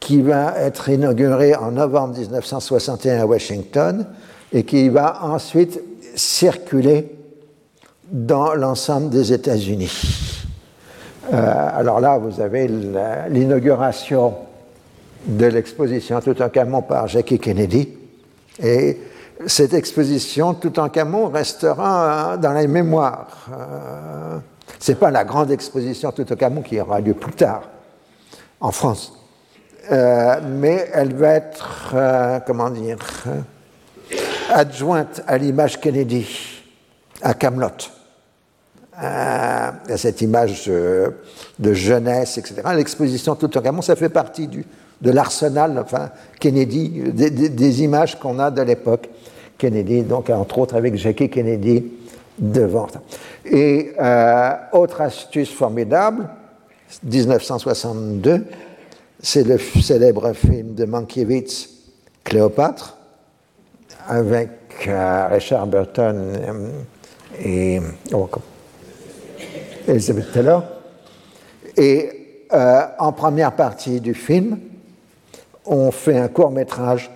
qui va être inauguré en novembre 1961 à Washington et qui va ensuite circuler dans l'ensemble des États-Unis. Euh, alors là, vous avez l'inauguration de l'exposition Toutankhamon par Jackie Kennedy. Et cette exposition Toutankhamon restera dans les mémoires. Euh, ce n'est pas la grande exposition Toutankhamon qui aura lieu plus tard en France, euh, mais elle va être, euh, comment dire, euh, adjointe à l'image Kennedy à Camelot. À cette image de jeunesse, etc. L'exposition Toutankhamon, ça fait partie de l'arsenal, enfin, Kennedy, des, images qu'on a de l'époque. Kennedy, donc entre autres avec Jackie Kennedy devant. Et euh, autre astuce formidable, 1962, c'est le célèbre film de Mankiewicz, Cléopâtre, avec euh, Richard Burton euh, et oh, Elizabeth Taylor. Et en première partie du film, on fait un court métrage,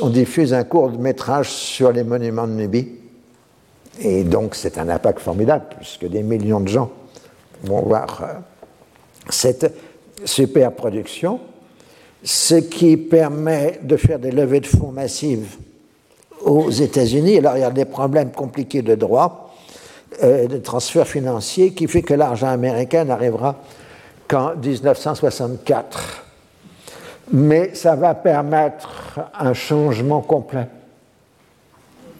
on diffuse un court métrage sur les monuments de Nubie et donc c'est un impact formidable, puisque des millions de gens vont voir euh, cette super production, ce qui permet de faire des levées de fonds massives aux États-Unis. Alors il y a des problèmes compliqués de droit, euh, de transfert financier, qui fait que l'argent américain n'arrivera qu'en 1964. Mais ça va permettre un changement complet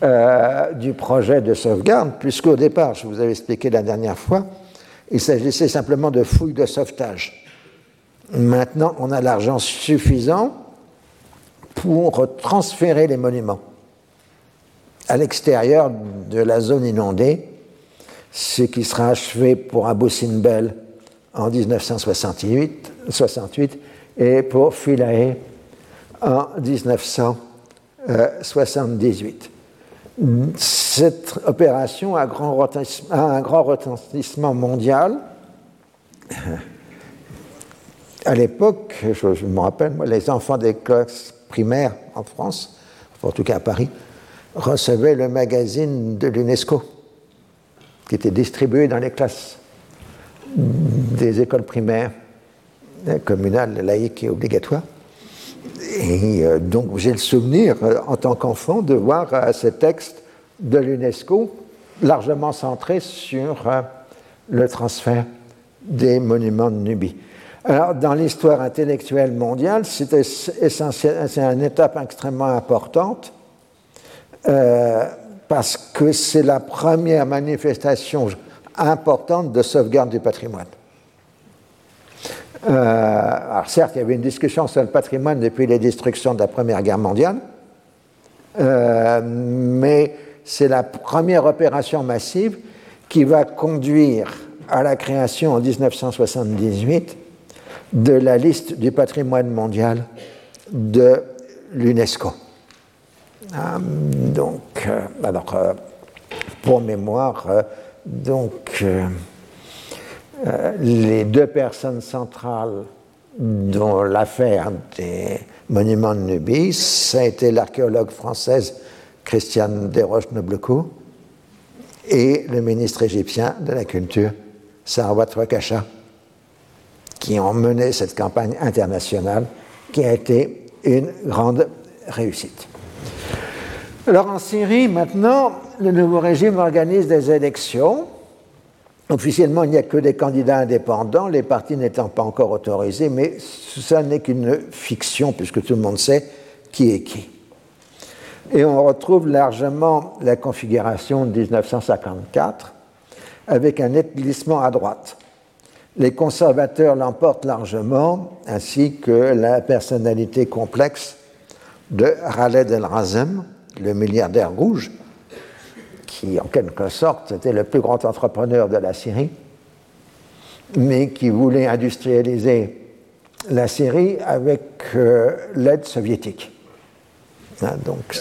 euh, du projet de sauvegarde, puisqu'au départ, je vous avais expliqué la dernière fois, il s'agissait simplement de fouilles de sauvetage. Maintenant, on a l'argent suffisant pour transférer les monuments à l'extérieur de la zone inondée, ce qui sera achevé pour Abu Simbel en 1968 68, et pour Philae en 1978. Cette opération a, un grand retentissement mondial. À l'époque, je, me rappelle, moi, les enfants des classes primaires en France, en tout cas à Paris, recevaient le magazine de l'UNESCO qui était distribué dans les classes des écoles primaires communales, laïques et obligatoires. Et euh, donc j'ai le souvenir, euh, en tant qu'enfant, de voir euh, ces textes de l'UNESCO, largement centré sur le transfert des monuments de Nubie. Alors, dans l'histoire intellectuelle mondiale, c'est une étape extrêmement importante parce que c'est la première manifestation importante de sauvegarde du patrimoine. Euh, alors certes, il y avait une discussion sur le patrimoine depuis les destructions de la Première Guerre mondiale, euh, mais c'est la première opération massive qui va conduire à la création en 1978 de la liste du patrimoine mondial de l'UNESCO. Euh, donc, euh, alors, euh, pour mémoire, donc, les deux personnes centrales dont l'affaire des monuments de Nubie, ça a été l'archéologue française Christiane Desroches-Noblecourt et le ministre égyptien de la Culture, Sarwat Wakasha qui ont mené cette campagne internationale qui a été une grande réussite. Alors en Syrie, maintenant, le nouveau régime organise des élections. Officiellement, il n'y a que des candidats indépendants, les partis n'étant pas encore autorisés, mais ça n'est qu'une fiction, puisque tout le monde sait qui est qui. Et on retrouve largement la configuration de 1954, avec un glissement à droite. Les conservateurs l'emportent largement, ainsi que la personnalité complexe de Khaled El-Razem, le milliardaire rouge, qui en quelque sorte était le plus grand entrepreneur de la Syrie, mais qui voulait industrialiser la Syrie avec euh, l'aide soviétique. Hein, donc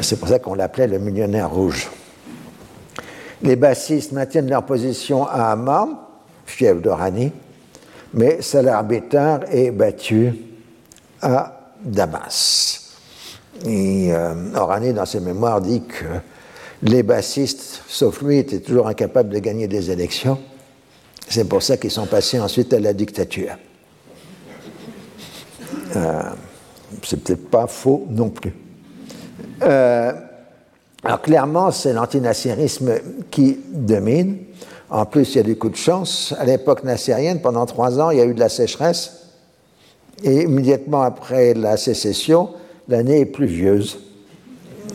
c'est pour ça qu'on l'appelait le millionnaire rouge. Les bassistes maintiennent leur position à Hama, fief d'Oranie, mais Salah Bétar est battu à Damas. Et euh, Orani, dans ses mémoires, dit que les bassistes, sauf lui, étaient toujours incapables de gagner des élections. C'est pour ça qu'ils sont passés ensuite à la dictature. Euh, c'est peut-être pas faux non plus. Euh, alors clairement, c'est l'antinassirisme qui domine. En plus, il y a des coups de chance. À l'époque nassérienne, pendant trois ans, il y a eu de la sécheresse. Et immédiatement après la sécession, l'année est pluvieuse.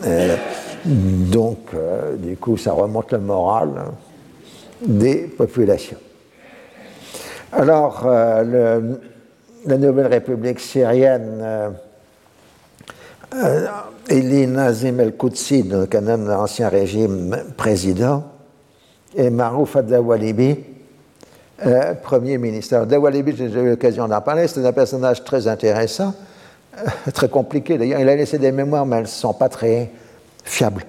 Euh, donc, euh, du coup, ça remonte le moral des populations. Alors, euh, la Nouvelle République syrienne, Elie Nazim El-Qoudsi, donc un homme de l'Ancien Régime président, et Marouf Adawalibi, euh, Premier ministre. Adawalibi, j'ai eu l'occasion d'en parler, c'est un personnage très intéressant, euh, (laughs) très compliqué d'ailleurs. Il a laissé des mémoires, mais elles ne sont pas très fiables.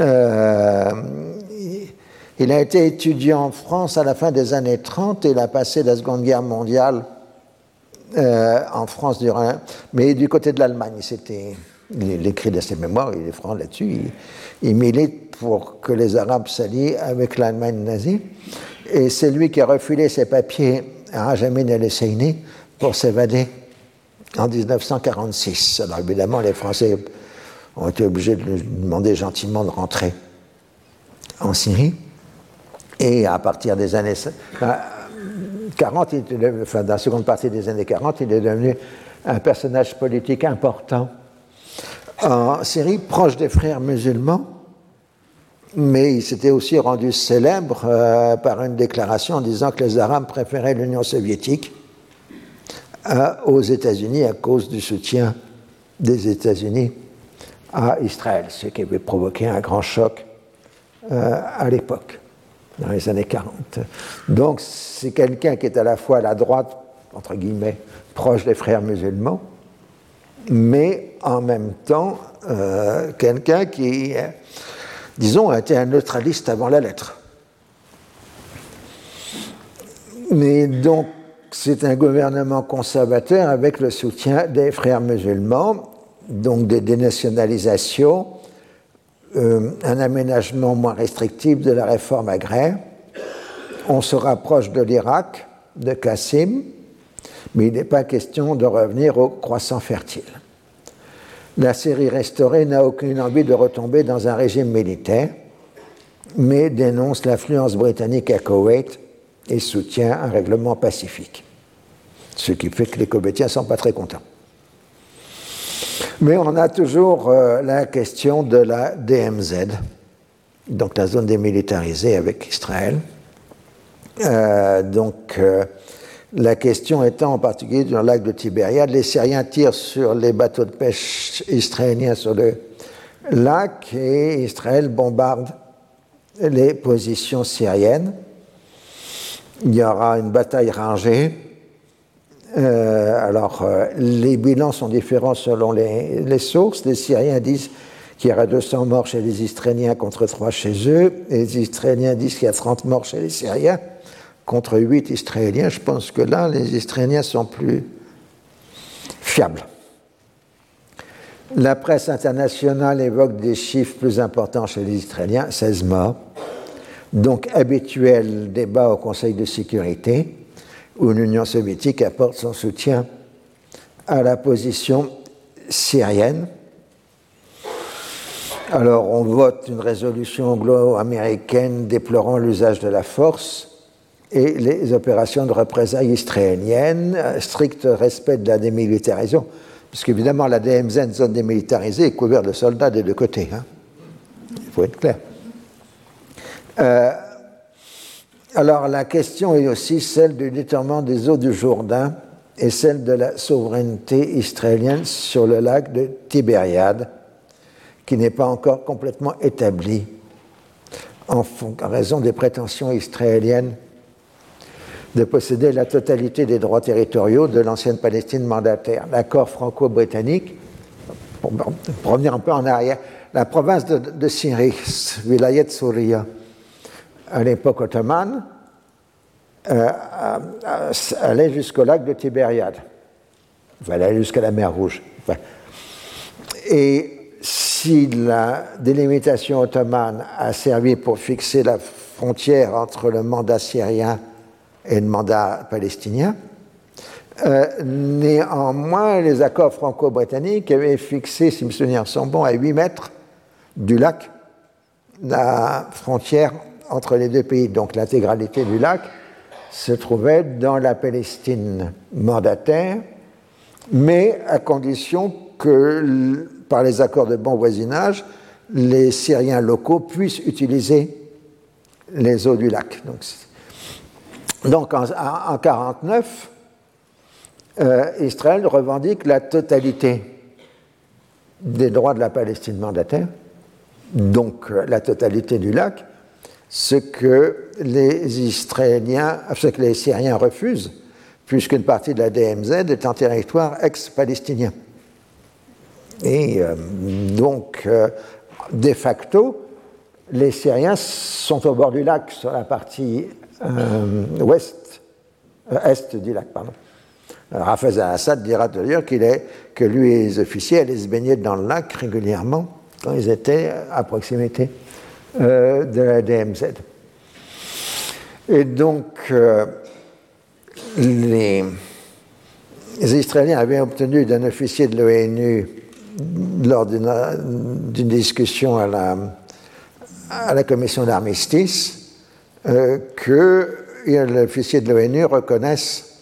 Euh, il a été étudiant en France à la fin des années 30 et il a passé la Seconde Guerre mondiale en France durant. Mais du côté de l'Allemagne, c'était. Il écrit de ses mémoires, il est franc là-dessus. Il, il milite pour que les Arabes s'allient avec l'Allemagne nazie. Et c'est lui qui a refilé ses papiers à Rajamin el-Husseini pour s'évader en 1946. Alors évidemment, les Français ont été obligés de lui demander gentiment de rentrer en Syrie. Et à partir des années 40, enfin, dans la seconde partie des années 40, il est devenu un personnage politique important en Syrie, proche des frères musulmans, mais il s'était aussi rendu célèbre euh, par une déclaration en disant que les Arabes préféraient l'Union soviétique euh, aux États-Unis à cause du soutien des États-Unis à Israël, ce qui avait provoqué un grand choc euh, à l'époque, dans les années 40. Donc c'est quelqu'un qui est à la fois à la droite, entre guillemets, proche des frères musulmans, mais en même temps quelqu'un qui disons, a été un neutraliste avant la lettre. Mais donc, c'est un gouvernement conservateur avec le soutien des frères musulmans, donc des dénationalisations, euh, un aménagement moins restrictif de la réforme agraire. On se rapproche de l'Irak, de Qassim, mais il n'est pas question de revenir au croissant fertile. La Syrie restaurée n'a aucune envie de retomber dans un régime militaire, mais dénonce l'influence britannique à Koweït et soutient un règlement pacifique. Ce qui fait que les Koweïtiens ne sont pas très contents. Mais on a toujours euh, la question de la DMZ, donc la zone démilitarisée avec Israël. Euh, donc, euh, la question étant en particulier dans le lac de Tibériade, les Syriens tirent sur les bateaux de pêche israéliens sur le lac et Israël bombarde les positions syriennes. Il y aura une bataille rangée. Euh, alors, les bilans sont différents selon les, sources. Les Syriens disent qu'il y aura 200 morts chez les Israéliens contre 3 chez eux. Les Israéliens disent qu'il y a 30 morts chez les Syriens contre 8 Israéliens. Je pense que là, les Israéliens sont plus fiables. La presse internationale évoque des chiffres plus importants chez les Israéliens, 16 morts. Donc, habituel débat au Conseil de sécurité, où l'Union soviétique apporte son soutien à la position syrienne. Alors, on vote une résolution anglo-américaine déplorant l'usage de la force et les opérations de représailles israéliennes, strict respect de la démilitarisation, puisqu'évidemment la DMZ, zone démilitarisée, est couverte de soldats des deux côtés. Hein. Il faut être clair. Euh, alors la question est aussi celle du détournement des eaux du Jourdain et celle de la souveraineté israélienne sur le lac de Tibériade, qui n'est pas encore complètement établie en, raison des prétentions israéliennes de posséder la totalité des droits territoriaux de l'ancienne Palestine mandataire. L'accord franco-britannique, pour, revenir un peu en arrière, la province de, Syrie, Vilayet Souria, à l'époque ottomane, euh, euh, allait jusqu'au lac de Tibériade. Elle allait jusqu'à la mer Rouge. Et si la délimitation ottomane a servi pour fixer la frontière entre le mandat syrien et le mandat palestinien. Euh, néanmoins, les accords franco-britanniques avaient fixé, si mes souvenirs sont bons, à 8 mètres du lac la frontière entre les deux pays. Donc l'intégralité du lac se trouvait dans la Palestine mandataire, mais à condition que, par les accords de bon voisinage, les Syriens locaux puissent utiliser les eaux du lac. Donc, en 1949, euh, Israël revendique la totalité des droits de la Palestine mandataire, donc euh, la totalité du lac, ce que les Israéliens, ce que les Syriens refusent, puisqu'une partie de la DMZ est en territoire ex-palestinien. Et euh, donc, de facto, les Syriens sont au bord du lac sur la partie euh, ouest, euh, est du lac. Pardon. Hafez al-Assad dira d'ailleurs qu'il est, que lui et les officiers allaient se baigner dans le lac régulièrement quand ils étaient à proximité euh, de la DMZ. Et donc, les, les, Israéliens avaient obtenu d'un officier de l'ONU, lors d'une discussion à la, à la commission d'armistice, euh, que l'officier de l'ONU reconnaisse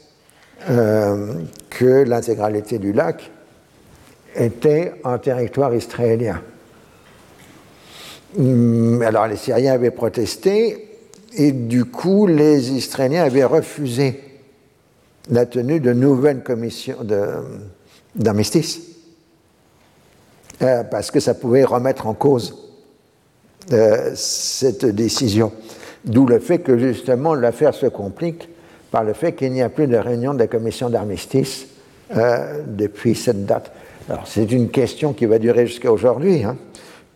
euh, que l'intégralité du lac était en territoire israélien. Hum, alors les Syriens avaient protesté et du coup les Israéliens avaient refusé la tenue de nouvelles commissions d'armistice euh, parce que ça pouvait remettre en cause cette décision. D'où le fait que justement l'affaire se complique par le fait qu'il n'y a plus de réunion de la commission d'armistice euh, depuis cette date. Alors c'est une question qui va durer jusqu'à aujourd'hui, hein,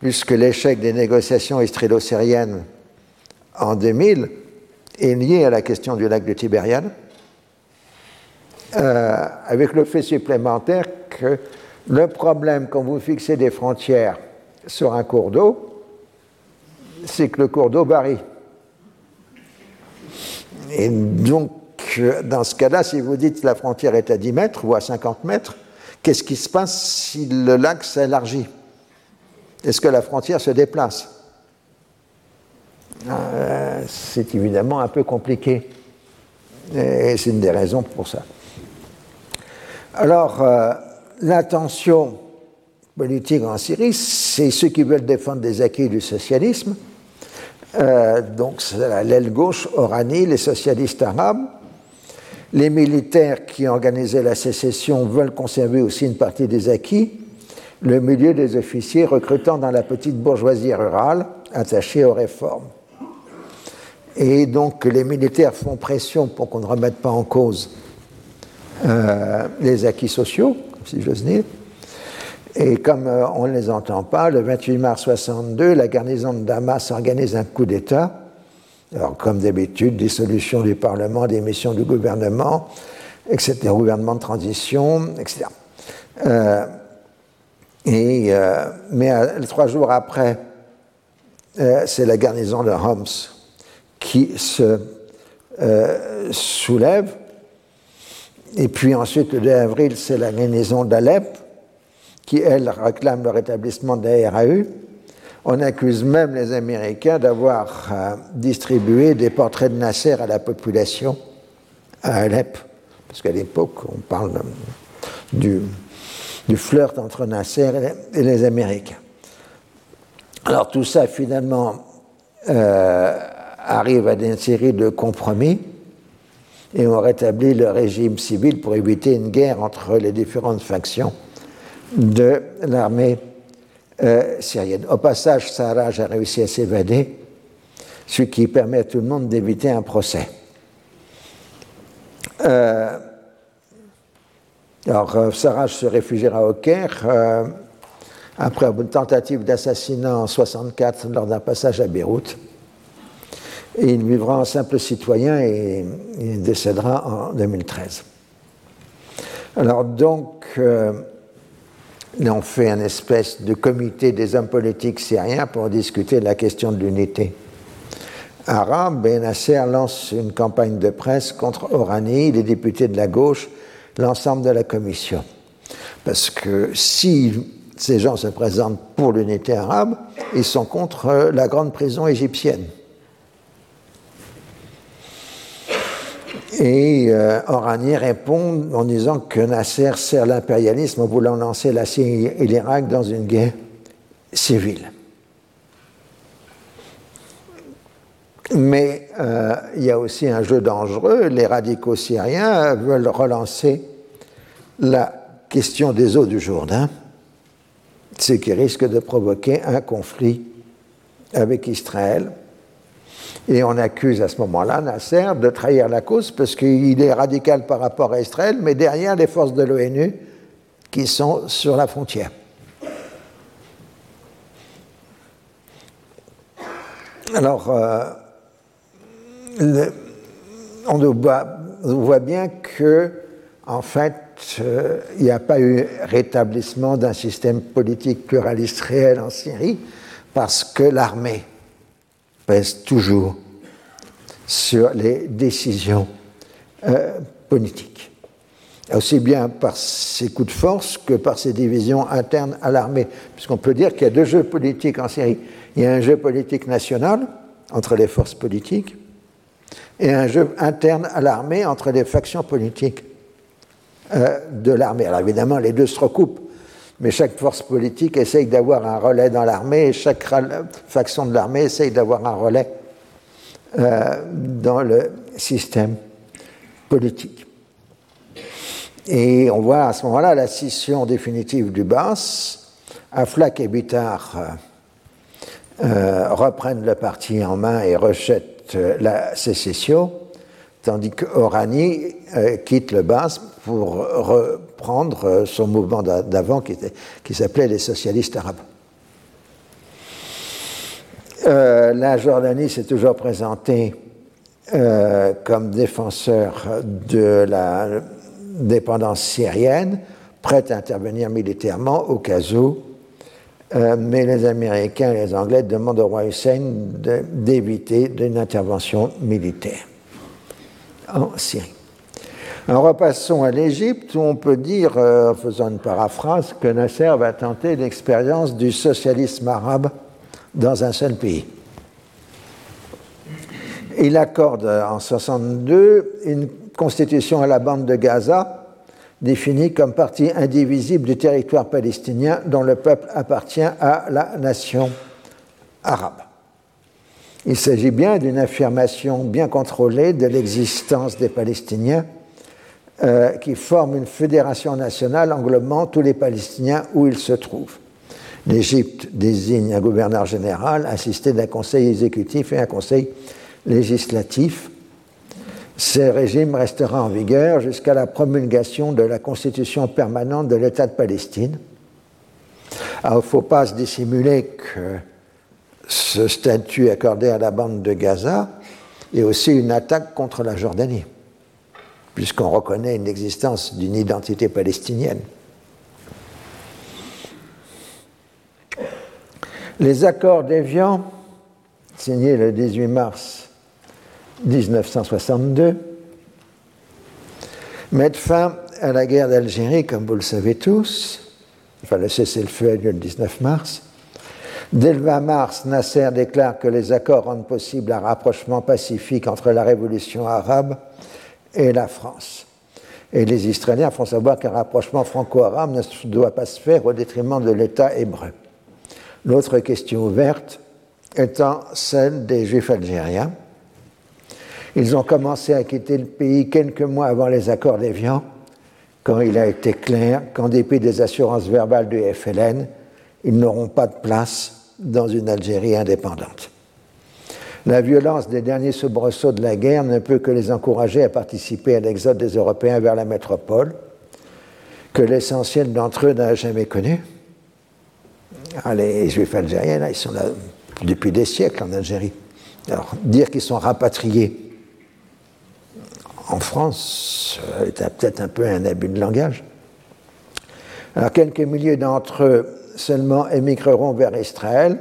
puisque l'échec des négociations israélo-syriennes en 2000 est lié à la question du lac de Tibériade, euh, avec le fait supplémentaire que le problème quand vous fixez des frontières sur un cours d'eau, c'est que le cours d'eau varie. Et donc, dans ce cas-là, si vous dites que la frontière est à 10 mètres ou à 50 mètres, Qu'est-ce qui se passe si le lac s'élargit? Est-ce que la frontière se déplace? Euh, C'est évidemment un peu compliqué. Et c'est une des raisons pour ça. Alors, euh, l'intention politique en Syrie, c'est ceux qui veulent défendre des acquis du socialisme. Euh, donc, l'aile gauche, Orani, les socialistes arabes. Les militaires qui organisaient la sécession veulent conserver aussi une partie des acquis. Le milieu des officiers recrutant dans la petite bourgeoisie rurale attachée aux réformes. Et donc les militaires font pression pour qu'on ne remette pas en cause euh, les acquis sociaux, si j'ose dire. Et comme euh, on ne les entend pas, le 28 mars 62, la garnison de Damas organise un coup d'État. Alors, comme d'habitude, dissolution du Parlement, démission du gouvernement, etc., gouvernement de transition, etc. et, mais trois jours après, c'est la garnison de Homs qui se euh, soulève. Et puis ensuite, le 2 avril, c'est la garnison d'Alep, qui, elle, réclame le rétablissement de la RAU. On accuse même les Américains d'avoir euh, distribué des portraits de Nasser à la population à Alep, parce qu'à l'époque, on parle du, du, flirt entre Nasser et les, Américains. Alors tout ça, finalement, euh, arrive à une série de compromis et on rétablit le régime civil pour éviter une guerre entre les différentes factions de l'armée euh, syrienne. Au passage, Sarraj a réussi à s'évader, ce qui permet à tout le monde d'éviter un procès. Euh, alors, euh, Sarraj se réfugiera au Caire après une tentative d'assassinat en 64 lors d'un passage à Beyrouth. Il vivra en simple citoyen et il décédera en 2013. Alors donc, euh, on fait un espèce de comité des hommes politiques syriens pour discuter de la question de l'unité arabe. Et Nasser lance une campagne de presse contre Orani, les députés de la gauche, l'ensemble de la commission. Parce que si ces gens se présentent pour l'unité arabe, ils sont contre la grande prison égyptienne. Et euh, Orani répond en disant que Nasser sert l'impérialisme en voulant lancer la Syrie et l'Irak dans une guerre civile. Mais euh, il y a aussi un jeu dangereux. Les radicaux syriens veulent relancer la question des eaux du Jourdain, ce qui risque de provoquer un conflit avec Israël. Et on accuse à ce moment-là Nasser de trahir la cause parce qu'il est radical par rapport à Israël, mais derrière les forces de l'ONU qui sont sur la frontière. Alors, euh, on, voit, bien que, en fait, euh, il n'y a pas eu rétablissement d'un système politique pluraliste réel en Syrie parce que l'armée pèse toujours sur les décisions euh, politiques, aussi bien par ses coups de force que par ses divisions internes à l'armée, puisqu'on peut dire qu'il y a deux jeux politiques en Syrie. Il y a un jeu politique national entre les forces politiques et un jeu interne à l'armée entre les factions politiques euh, de l'armée. Alors évidemment, les deux se recoupent mais chaque force politique essaye d'avoir un relais dans l'armée et chaque faction de l'armée essaye d'avoir un relais euh, dans le système politique. Et on voit à ce moment-là la scission définitive du Bas. Aflak et Bitar euh, euh, reprennent le parti en main et rejettent la sécession, tandis que Orani quitte le Bas pour reprendre euh, son mouvement d'avant qui, s'appelait les socialistes arabes. Euh, la Jordanie s'est toujours présentée euh, comme défenseur de la dépendance syrienne, prête à intervenir militairement au cas où, mais les Américains et les Anglais demandent au roi Hussein d'éviter une intervention militaire en Syrie. En repassons à l'Égypte, où on peut dire, euh, en faisant une paraphrase, que Nasser va tenter l'expérience du socialisme arabe dans un seul pays. Il accorde en 62 une constitution à la bande de Gaza, définie comme partie indivisible du territoire palestinien dont le peuple appartient à la nation arabe. Il s'agit bien d'une affirmation bien contrôlée de l'existence des Palestiniens euh, qui forment une fédération nationale englobant tous les Palestiniens où ils se trouvent. L'Égypte désigne un gouverneur général assisté d'un conseil exécutif et un conseil législatif. Ce régime restera en vigueur jusqu'à la promulgation de la constitution permanente de l'État de Palestine. Il ne faut pas se dissimuler que ce statut accordé à la bande de Gaza est aussi une attaque contre la Jordanie, puisqu'on reconnaît une existence d'une identité palestinienne. Les accords d'Évian, signés le 18 mars 1962, mettent fin à la guerre d'Algérie, comme vous le savez tous. Enfin, le cessez-le-feu a lieu le 19 mars. Dès le 20 mars, Nasser déclare que les accords rendent possible un rapprochement pacifique entre la révolution arabe et la France. Et les Israéliens font savoir qu'un rapprochement franco-arabe ne doit pas se faire au détriment de l'État hébreu. L'autre question ouverte étant celle des Juifs algériens. Ils ont commencé à quitter le pays quelques mois avant les accords d'Évian, quand il a été clair qu'en dépit des assurances verbales du FLN, ils n'auront pas de place dans une Algérie indépendante. La violence des derniers soubresauts de la guerre ne peut que les encourager à participer à l'exode des Européens vers la métropole, que l'essentiel d'entre eux n'a jamais connu. Ah, les Juifs algériens, ils sont là depuis des siècles en Algérie. Alors, dire qu'ils sont rapatriés en France est peut-être un peu un abus de langage. Alors, quelques milliers d'entre eux seulement émigreront vers Israël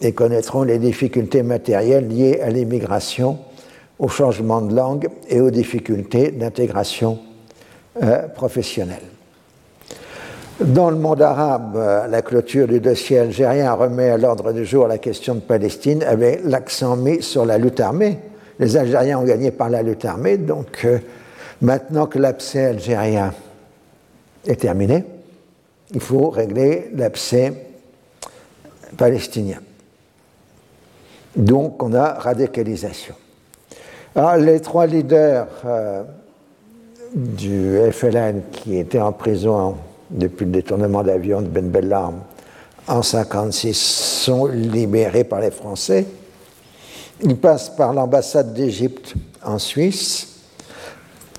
et connaîtront les difficultés matérielles liées à l'immigration, au changement de langue et aux difficultés d'intégration euh, professionnelle. Dans le monde arabe, euh, la clôture du dossier algérien remet à l'ordre du jour la question de Palestine avec l'accent mis sur la lutte armée. Les Algériens ont gagné par la lutte armée, donc euh, maintenant que l'abcès algérien est terminé, il faut régler l'abcès palestinien. Donc on a radicalisation. Alors, les trois leaders euh, du FLN qui étaient en prison depuis le détournement d'avion de Ben Bella en 1956 sont libérés par les Français. Ils passent par l'ambassade d'Égypte en Suisse,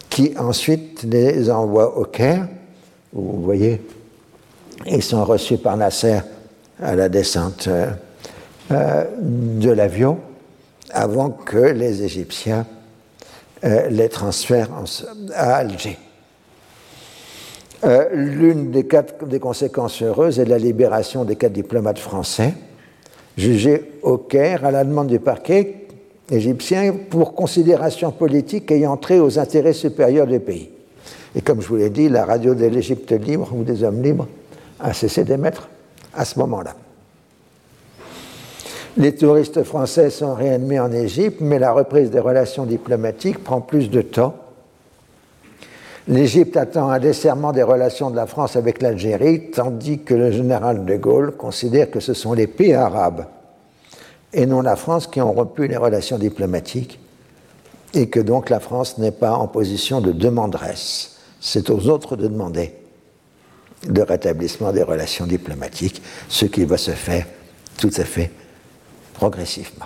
qui ensuite les envoie au Caire. Vous voyez ils sont reçus par Nasser à la descente euh, euh, de l'avion avant que les Égyptiens euh, les transfèrent à Alger. L'une des, des conséquences heureuses est la libération des quatre diplomates français jugés au Caire à la demande du parquet égyptien pour considération politique ayant trait aux intérêts supérieurs du pays. Et comme je vous l'ai dit, la radio de l'Égypte libre ou des hommes libres a cessé d'émettre à ce moment-là. Les touristes français sont réadmis en Égypte, mais la reprise des relations diplomatiques prend plus de temps. L'Égypte attend un desserrement des relations de la France avec l'Algérie, tandis que le général de Gaulle considère que ce sont les pays arabes et non la France qui ont rompu les relations diplomatiques et que donc la France n'est pas en position de demanderesse. C'est aux autres de demander de rétablissement des relations diplomatiques, ce qui va se faire tout à fait progressivement.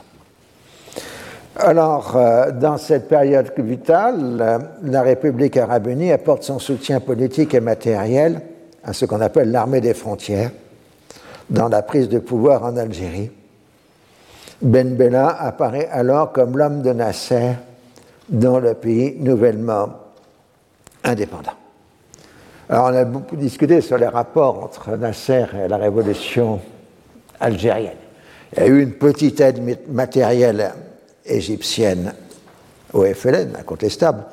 Alors, euh, dans cette période vitale, la République arabe unie apporte son soutien politique et matériel à ce qu'on appelle l'armée des frontières dans la prise de pouvoir en Algérie. Ben Bella apparaît alors comme l'homme de Nasser dans le pays nouvellement indépendant. Alors, on a beaucoup discuté sur les rapports entre Nasser et la révolution algérienne. Il y a eu une petite aide matérielle égyptienne au FLN, incontestable.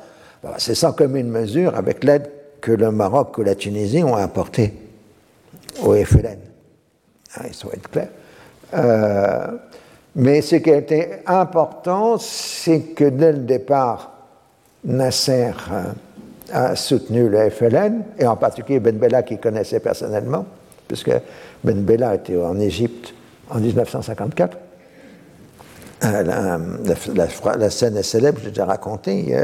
C'est sans commune mesure avec l'aide que le Maroc ou la Tunisie ont apportée au FLN. Ah, il faut être clair. Euh, mais ce qui a été important, c'est que dès le départ, Nasser euh, a soutenu le FLN, et en particulier Ben Bella qui connaissait personnellement, puisque Ben Bella était en Égypte en 1954. Euh, la, scène est célèbre, j'ai déjà raconté.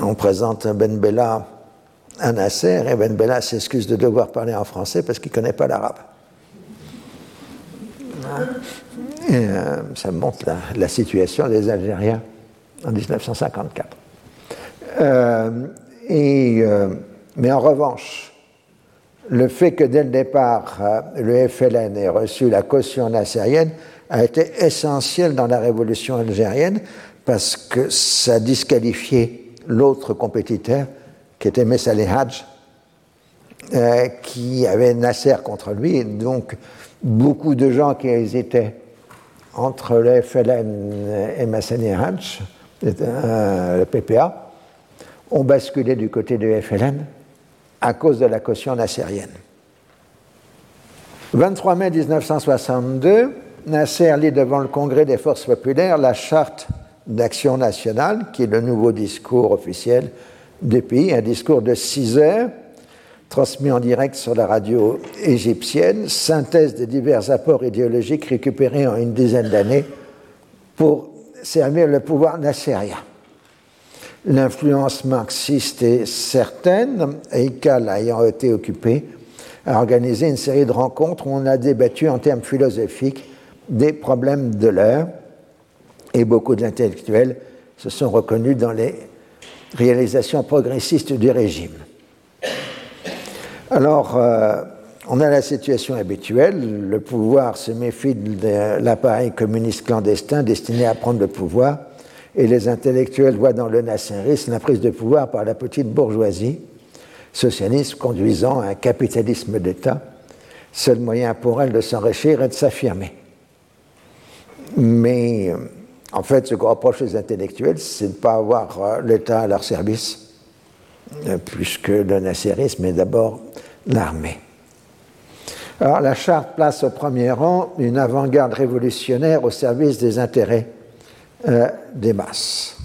on présente Ben Bella à Nasser, et Ben Bella s'excuse de devoir parler en français parce qu'il ne connaît pas l'arabe. Euh, ça montre la, situation des Algériens en 1954. Euh, et, euh, mais en revanche, le fait que dès le départ, le FLN ait reçu la caution nassérienne a été essentiel dans la révolution algérienne parce que ça disqualifiait l'autre compétiteur qui était Messali Hadj, qui avait Nasser contre lui. Et donc, beaucoup de gens qui hésitaient entre le FLN et Hatch, euh, le PPA, ont basculé du côté du FLN à cause de la caution nassérienne. 23 mai 1962, Nasser lit devant le Congrès des forces populaires la charte d'action nationale, qui est le nouveau discours officiel du pays, un discours de 6 heures transmis en direct sur la radio égyptienne, synthèse des divers apports idéologiques récupérés en une dizaine d'années pour servir le pouvoir nassérien. L'influence marxiste est certaine, Eikal ayant été occupé a organisé une série de rencontres où on a débattu en termes philosophiques des problèmes de l'heure, et beaucoup d'intellectuels se sont reconnus dans les réalisations progressistes du régime. Alors, euh, on a la situation habituelle, le pouvoir se méfie de l'appareil communiste clandestin destiné à prendre le pouvoir, et les intellectuels voient dans le nasserisme la prise de pouvoir par la petite bourgeoisie, socialiste conduisant à un capitalisme d'État, seul moyen pour elle de s'enrichir et de s'affirmer. Mais en fait, ce qu'on reproche les intellectuels, c'est de ne pas avoir euh, l'État à leur service, euh, puisque le nasserisme est d'abord l'armée. Alors la charte place au premier rang une avant-garde révolutionnaire au service des intérêts euh, des masses.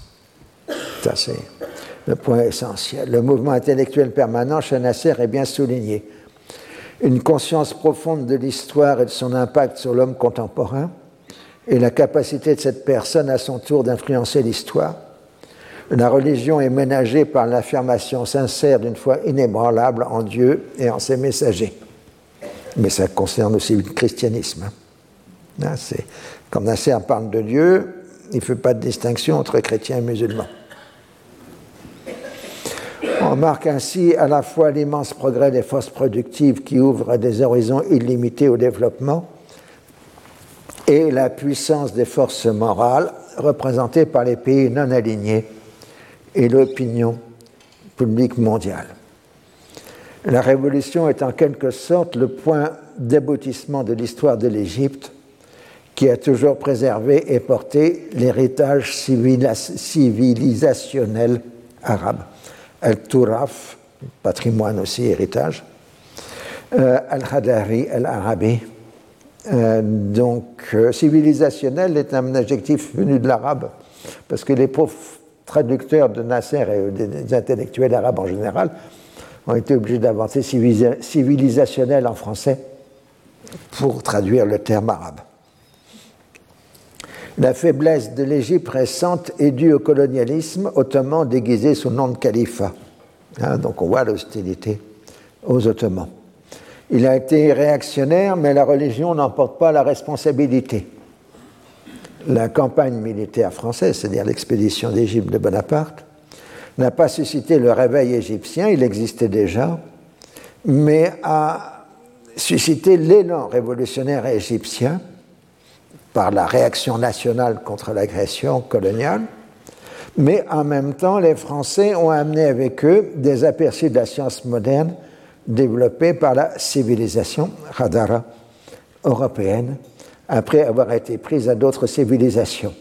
Ça, c'est le point essentiel. Le mouvement intellectuel permanent chez Nasser est bien souligné. Une conscience profonde de l'histoire et de son impact sur l'homme contemporain, et la capacité de cette personne à son tour d'influencer l'histoire, la religion est ménagée par l'affirmation sincère d'une foi inébranlable en Dieu et en ses messagers. Mais ça concerne aussi le christianisme. Hein, quand Nasser parle de Dieu, il ne fait pas de distinction entre chrétiens et musulmans. On marque ainsi à la fois l'immense progrès des forces productives qui ouvrent des horizons illimités au développement et la puissance des forces morales représentées par les pays non alignés et l'opinion publique mondiale. La Révolution est en quelque sorte le point d'aboutissement de l'histoire de l'Égypte qui a toujours préservé et porté l'héritage civilisationnel arabe. Al-Turaf, patrimoine aussi, héritage. Euh, Al-Hadari, Al-Arabi. Euh, donc, euh, civilisationnel est un adjectif venu de l'arabe, parce que les profs traducteurs de Nasser et des intellectuels arabes en général ont été obligés d'inventer civilisationnel en français pour traduire le terme arabe. La faiblesse de l'Égypte récente est due au colonialisme ottoman déguisé sous le nom de califat. Hein, donc on voit l'hostilité aux Ottomans. Il a été réactionnaire, mais la religion n'en porte pas la responsabilité. La campagne militaire française, c'est-à-dire l'expédition d'Égypte de Bonaparte, n'a pas suscité le réveil égyptien, il existait déjà, mais a suscité l'élan révolutionnaire égyptien par la réaction nationale contre l'agression coloniale, mais en même temps, les Français ont amené avec eux des aperçus de la science moderne développés par la civilisation radara européenne après avoir été prise à d'autres civilisations.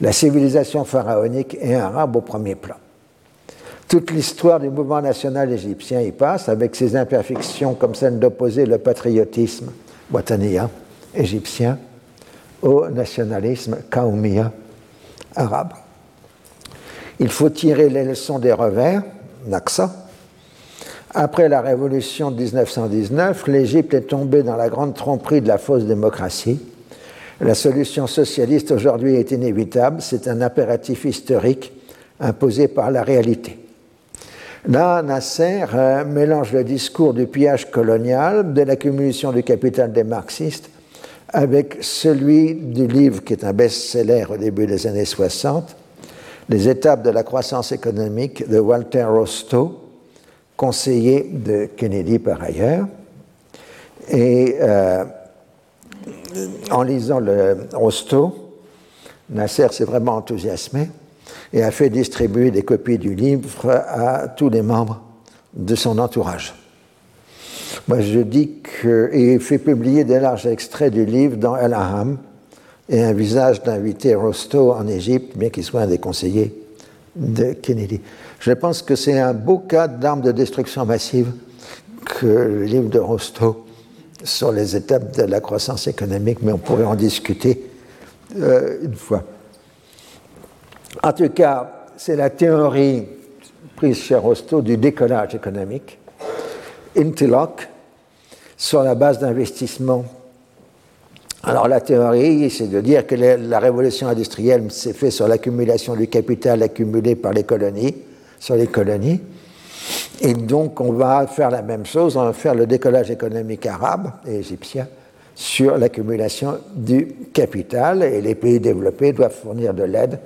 La civilisation pharaonique et arabe au premier plan. Toute l'histoire du mouvement national égyptien y passe, avec ses imperfections comme celle d'opposer le patriotisme wataniya égyptien au nationalisme kaoumiya arabe. Il faut tirer les leçons des revers, Naksa. Après la révolution de 1919, l'Égypte est tombée dans la grande tromperie de la fausse démocratie. La solution socialiste aujourd'hui est inévitable, c'est un impératif historique imposé par la réalité. Là, Nasser euh, mélange le discours du pillage colonial, de l'accumulation du capital des marxistes, avec celui du livre qui est un best-seller au début des années 60, Les étapes de la croissance économique de Walter Rostow, conseiller de Kennedy par ailleurs. Et euh, en lisant le Rostow, Nasser s'est vraiment enthousiasmé et a fait distribuer des copies du livre à tous les membres de son entourage. Moi, je dis qu'il fait publier des larges extraits du livre dans El Aham et un visage d'invité Rostow en Égypte, bien qu'il soit un des conseillers de Kennedy. Je pense que c'est un beau cas d'armes de destruction massive que le livre de Rostow sur les étapes de la croissance économique, mais on pourrait en discuter euh, une fois. En tout cas, c'est la théorie prise chez Rostow du décollage économique, Intiloc, sur la base d'investissement. Alors la théorie, c'est de dire que la révolution industrielle s'est faite sur l'accumulation du capital accumulé par les colonies, sur les colonies. Et donc on va faire la même chose, on va faire le décollage économique arabe et égyptien sur l'accumulation du capital et les pays développés doivent fournir de l'aide,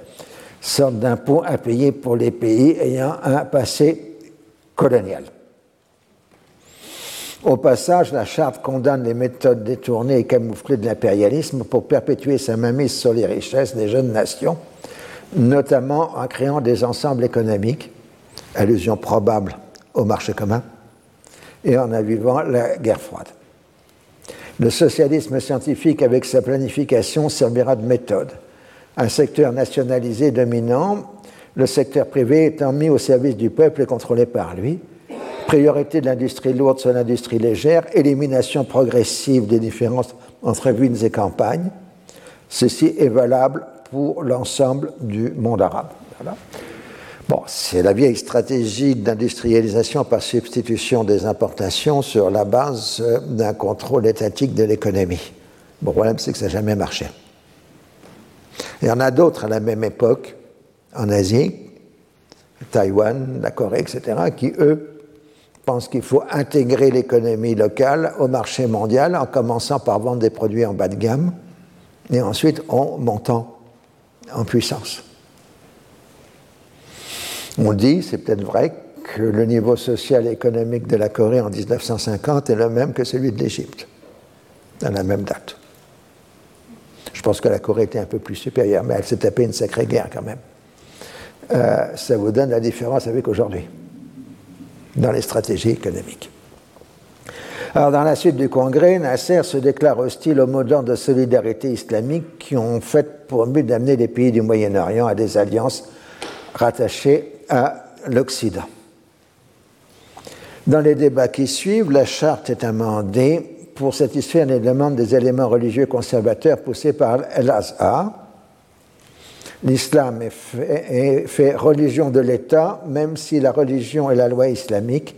sorte d'impôt à payer pour les pays ayant un passé colonial. Au passage, la charte condamne les méthodes détournées et camouflées de l'impérialisme pour perpétuer sa mainmise sur les richesses des jeunes nations, notamment en créant des ensembles économiques, allusion probable au marché commun, et en avivant la guerre froide. Le socialisme scientifique, avec sa planification, servira de méthode. Un secteur nationalisé dominant, le secteur privé étant mis au service du peuple et contrôlé par lui, priorité de l'industrie lourde sur l'industrie légère, élimination progressive des différences entre villes et campagnes. Ceci est valable pour l'ensemble du monde arabe. C'est la vieille stratégie d'industrialisation par substitution des importations sur la base d'un contrôle étatique de l'économie. Le problème, c'est que ça n'a jamais marché. Il y en a d'autres à la même époque, en Asie, Taïwan, la Corée, etc., qui, eux, pense qu'il faut intégrer l'économie locale au marché mondial en commençant par vendre des produits en bas de gamme et ensuite en montant en puissance. On dit, c'est peut-être vrai, que le niveau social et économique de la Corée en 1950 est le même que celui de l'Égypte, à la même date. Je pense que la Corée était un peu plus supérieure, mais elle s'est tapée une sacrée guerre quand même. Euh, ça vous donne la différence avec aujourd'hui dans les stratégies économiques. Alors, dans la suite du Congrès, Nasser se déclare hostile aux modèles de solidarité islamique qui ont fait pour but d'amener les pays du Moyen-Orient à des alliances rattachées à l'Occident. Dans les débats qui suivent, la charte est amendée pour satisfaire les demandes des éléments religieux conservateurs poussés par El-Azhar, l'islam est fait, religion de l'État, même si la religion et la loi islamique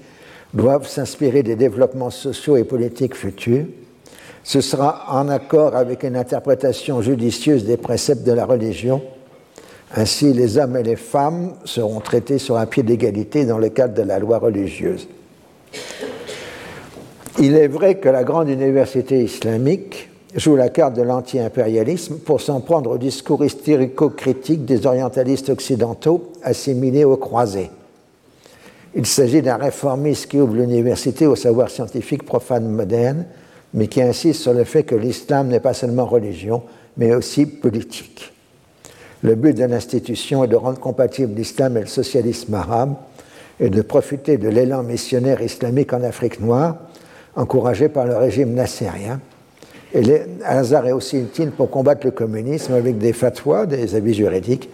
doivent s'inspirer des développements sociaux et politiques futurs. Ce sera en accord avec une interprétation judicieuse des préceptes de la religion. Ainsi, les hommes et les femmes seront traités sur un pied d'égalité dans le cadre de la loi religieuse. Il est vrai que la grande université islamique joue la carte de l'anti-impérialisme pour s'en prendre au discours hystérico-critique des orientalistes occidentaux assimilés aux croisés. Il s'agit d'un réformiste qui ouvre l'université au savoir scientifique profane moderne, mais qui insiste sur le fait que l'islam n'est pas seulement religion, mais aussi politique. Le but de l'institution est de rendre compatible l'islam et le socialisme arabe et de profiter de l'élan missionnaire islamique en Afrique noire, encouragé par le régime nassérien, et est aussi utile pour combattre le communisme avec des fatwas, des avis juridiques,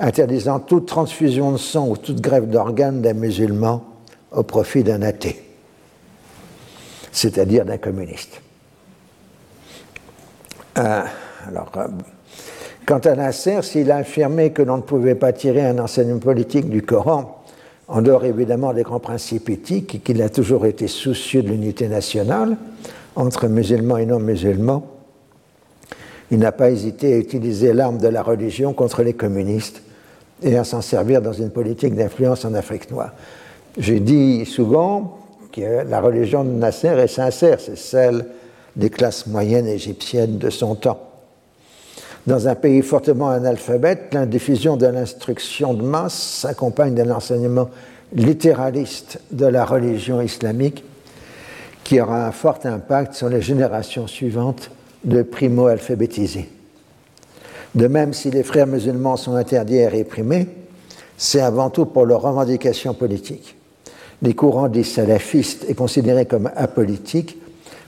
interdisant toute transfusion de sang ou toute grève d'organes d'un musulman au profit d'un athée, c'est-à-dire d'un communiste. Euh, alors, euh, quant à Nasser, s'il a affirmé que l'on ne pouvait pas tirer un enseignement politique du Coran, en dehors évidemment des grands principes éthiques, et qu'il a toujours été soucieux de l'unité nationale entre musulmans et non-musulmans, il n'a pas hésité à utiliser l'arme de la religion contre les communistes et à s'en servir dans une politique d'influence en Afrique noire. J'ai dit souvent que la religion de Nasser est sincère, c'est celle des classes moyennes égyptiennes de son temps. Dans un pays fortement analphabète, l'indiffusion de l'instruction de masse s'accompagne d'un enseignement littéraliste de la religion islamique qui aura un fort impact sur les générations suivantes de primo-alphabétisés. De même, si les frères musulmans sont interdits et réprimés, c'est avant tout pour leurs revendications politiques. Les courants dits salafistes et considérés comme apolitiques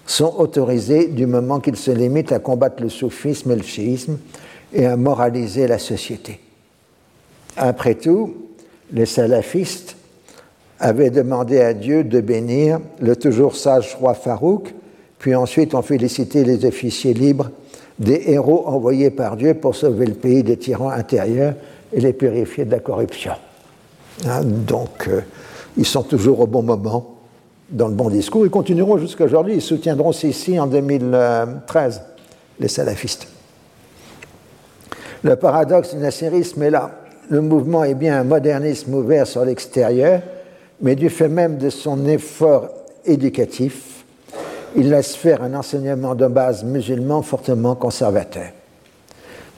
sont autorisés du moment qu'ils se limitent à combattre le soufisme et le chiisme et à moraliser la société. Après tout, les salafistes avaient demandé à Dieu de bénir le toujours sage roi Farouk, puis ensuite ont félicité les officiers libres des héros envoyés par Dieu pour sauver le pays des tyrans intérieurs et les purifier de la corruption. Hein, donc, euh, ils sont toujours au bon moment, dans le bon discours. Ils continueront jusqu'à aujourd'hui. Ils soutiendront Sissi en 2013, les salafistes. Le paradoxe du nasserisme est là. Le mouvement est bien un modernisme ouvert sur l'extérieur, mais du fait même de son effort éducatif, il laisse faire un enseignement de base musulman fortement conservateur.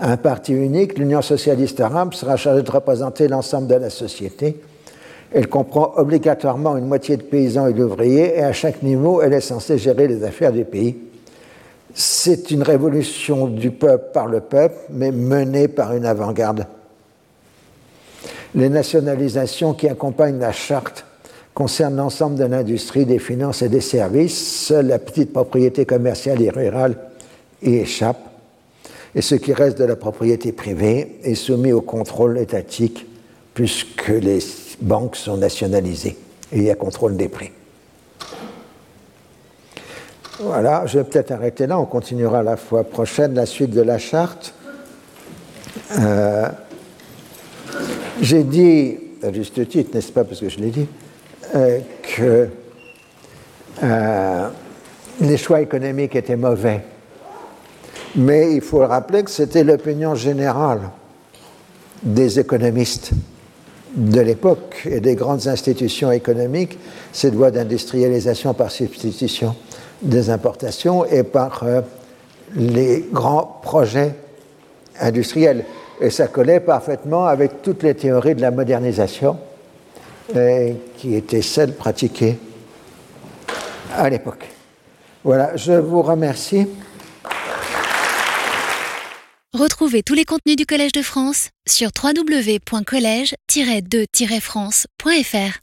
Un parti unique, l'Union socialiste arabe, sera chargé de représenter l'ensemble de la société. Elle comprend obligatoirement une moitié de paysans et d'ouvriers, et à chaque niveau, elle est censée gérer les affaires du pays. C'est une révolution du peuple par le peuple, mais menée par une avant-garde. Les nationalisations qui accompagnent la charte concerne l'ensemble de l'industrie, des finances et des services. Seule la petite propriété commerciale et rurale y échappe. Et ce qui reste de la propriété privée est soumis au contrôle étatique puisque les banques sont nationalisées et il y a contrôle des prix. Voilà, je vais peut-être arrêter là, on continuera la fois prochaine la suite de la charte. Euh, j'ai dit, à juste titre, n'est-ce pas, parce que je l'ai dit, euh, que euh, les choix économiques étaient mauvais. Mais il faut rappeler que c'était l'opinion générale des économistes de l'époque et des grandes institutions économiques, cette voie d'industrialisation par substitution des importations et par euh, les grands projets industriels. Et ça collait parfaitement avec toutes les théories de la modernisation qui était celle pratiquée à l'époque. Voilà, je vous remercie. Retrouvez tous les contenus du Collège de France sur www.colège-2-france.fr.